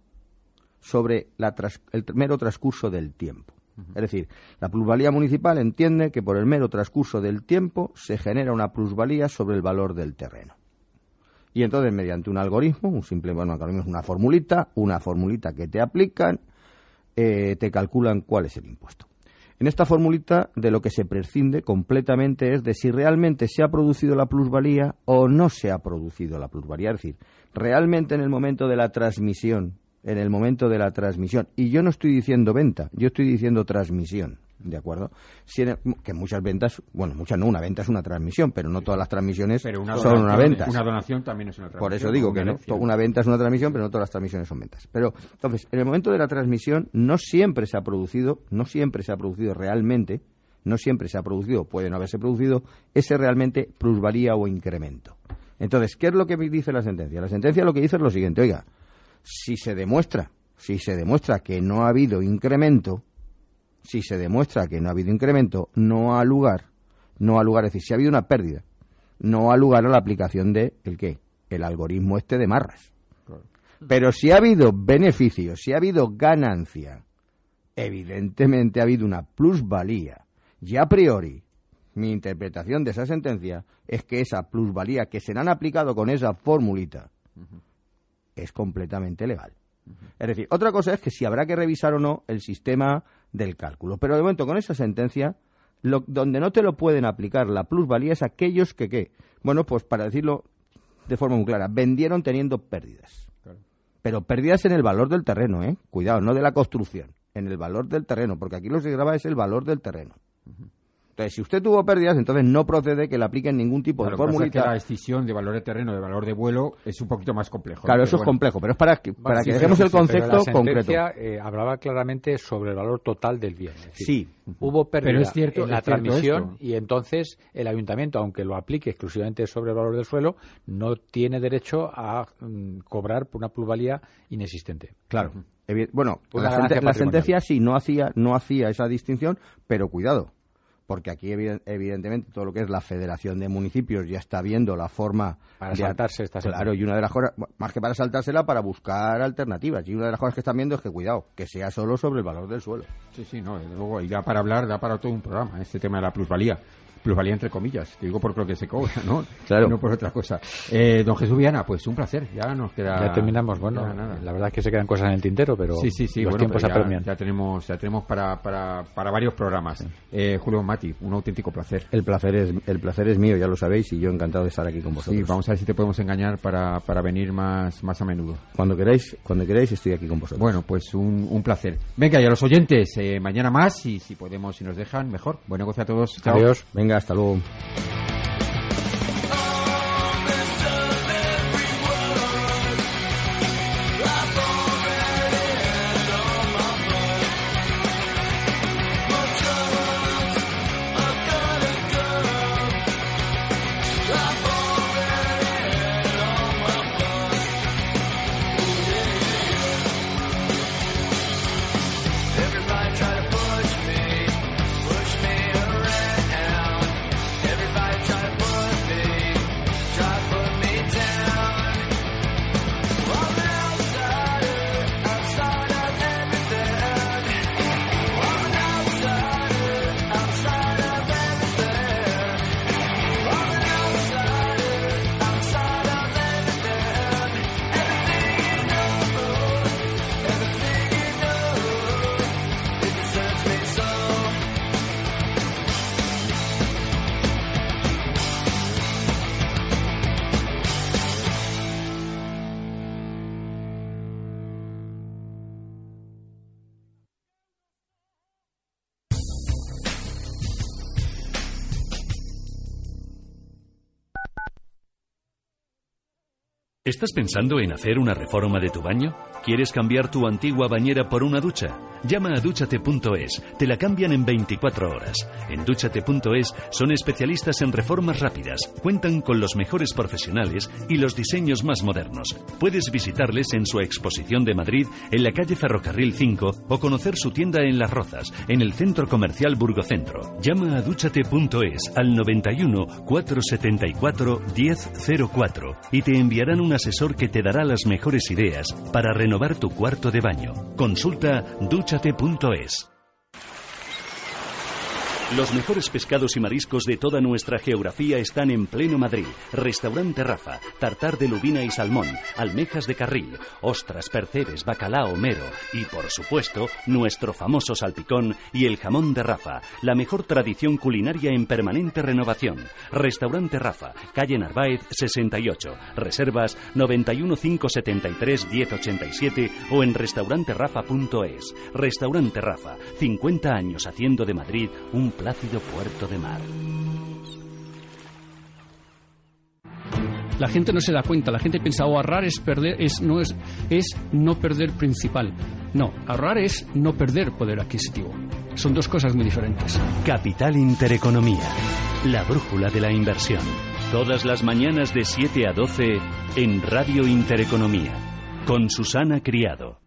sobre la el mero transcurso del tiempo. Es decir, la plusvalía municipal entiende que por el mero transcurso del tiempo se genera una plusvalía sobre el valor del terreno. Y entonces, mediante un algoritmo, un simple bueno, algoritmo es una formulita, una formulita que te aplican, eh, te calculan cuál es el impuesto. En esta formulita, de lo que se prescinde completamente es de si realmente se ha producido la plusvalía o no se ha producido la plusvalía. Es decir, realmente en el momento de la transmisión, en el momento de la transmisión, y yo no estoy diciendo venta, yo estoy diciendo transmisión, ¿de acuerdo? Si el- que muchas ventas, bueno, muchas no, una venta es una transmisión, pero no todas las transmisiones Pero una son una venta. Una donación también es una Por eso transmisión, digo que no, una venta es una transmisión, pero no todas las transmisiones son ventas. Pero entonces, en el momento de la transmisión no siempre se ha producido, no siempre se ha producido realmente, no siempre se ha producido, puede no haberse producido ese realmente plusvalía o incremento. Entonces, ¿qué es lo que dice la sentencia? La sentencia lo que dice es lo siguiente, oiga, si se demuestra, si se demuestra que no ha habido incremento, si se demuestra que no ha habido incremento, no ha lugar, no ha lugar, es decir, si ha habido una pérdida, no ha lugar a la aplicación de el qué, el algoritmo este de Marras. Pero si ha habido beneficio, si ha habido ganancia, evidentemente ha habido una plusvalía. Y a priori, mi interpretación de esa sentencia es que esa plusvalía que se le han aplicado con esa formulita es completamente legal. Es decir, otra cosa es que si habrá que revisar o no el sistema del cálculo. Pero de momento, con esa sentencia, lo- donde no te lo pueden aplicar la plusvalía es aquellos que, ¿qué? Bueno, pues para decirlo de forma muy clara, vendieron teniendo pérdidas. Pero pérdidas en el valor del terreno, ¿eh? Cuidado, no de la construcción, en el valor del terreno, porque aquí lo que se graba es el valor del terreno. Entonces, si usted tuvo pérdidas, entonces no procede que le apliquen ningún tipo Claro, de lo que la decisión de valor de terreno, de valor de vuelo, es un poquito más complejo. Claro, eso es complejo, pero es para que, para Sí, que dejemos el sí, pero concepto la concreto. sentencia, eh, hablaba claramente sobre el valor total del bien. Es decir, Sí. Hubo pérdida Pero es cierto- en la es cierto transmisión esto. y entonces el ayuntamiento, aunque lo aplique exclusivamente sobre el valor del suelo, no tiene derecho a mm, cobrar por una plusvalía inexistente. Claro. Bueno, Una la, la sentencia sí no hacía, no hacía esa distinción, pero cuidado, porque aquí eviden- evidentemente todo lo que es la Federación de Municipios ya está viendo la forma Para de- saltarse esta Claro, y una de las cosas, más que para saltársela, para buscar alternativas. Y una de las cosas que están viendo es que cuidado, que sea solo sobre el valor del suelo. Sí, sí, no, desde luego, y da para hablar, da para todo un programa, este tema de la plusvalía. Plusvalía entre comillas, te digo por lo que se cobra, ¿no? Claro. No por otra cosa. Eh, don Jesús Viana, pues un placer, ya nos queda... ya terminamos. Bueno, nada. la verdad es que se quedan cosas en el tintero, pero Sí, sí, sí, los bueno, tiempos ya, apremian. ya tenemos, ya tenemos para, para, para varios programas. Eh, Julio Mati, un auténtico placer. El placer es el placer es mío, ya lo sabéis, y yo encantado de estar aquí con vosotros. Sí, vamos a ver si te podemos engañar para, para venir más, más a menudo. Cuando queráis, cuando queráis estoy aquí con vosotros. Bueno, pues un, un placer. Venga, y a los oyentes, eh, mañana más, y si podemos, si nos dejan, mejor. Buen negocio a todos. Chao. Adiós. Venga, hasta luego. ¿Estás pensando en hacer una reforma de tu baño? ¿Quieres cambiar tu antigua bañera por una ducha? Llama a duchate.es, te la cambian en 24 horas. En duchate.es son especialistas en reformas rápidas, cuentan con los mejores profesionales y los diseños más modernos. Puedes visitarles en su exposición de Madrid, en la calle Ferrocarril 5 o conocer su tienda en Las Rozas, en el centro comercial Burgocentro. Llama a duchate.es al 91 474 1004 y te enviarán un asesor que te dará las mejores ideas para renovar tu cuarto de baño. Consulta duchate.es. Los mejores pescados y mariscos de toda nuestra geografía están en pleno Madrid. Restaurante Rafa, tartar de lubina y salmón, almejas de carril, ostras, percebes, bacalao, mero y, por supuesto, nuestro famoso salpicón y el jamón de Rafa, la mejor tradición culinaria en permanente renovación. Restaurante Rafa, calle Narváez 68. Reservas 91 573 1087 o en restauranterafa.es. Restaurante Rafa, 50 años haciendo de Madrid un plácido puerto de mar. La gente no se da cuenta, la gente piensa, oh, ahorrar es perder, es no es, es no perder principal. No, ahorrar es no perder poder adquisitivo. Son dos cosas muy diferentes. Capital Intereconomía, la brújula de la inversión. Todas las mañanas de 7 a 12 en Radio Intereconomía, con Susana Criado.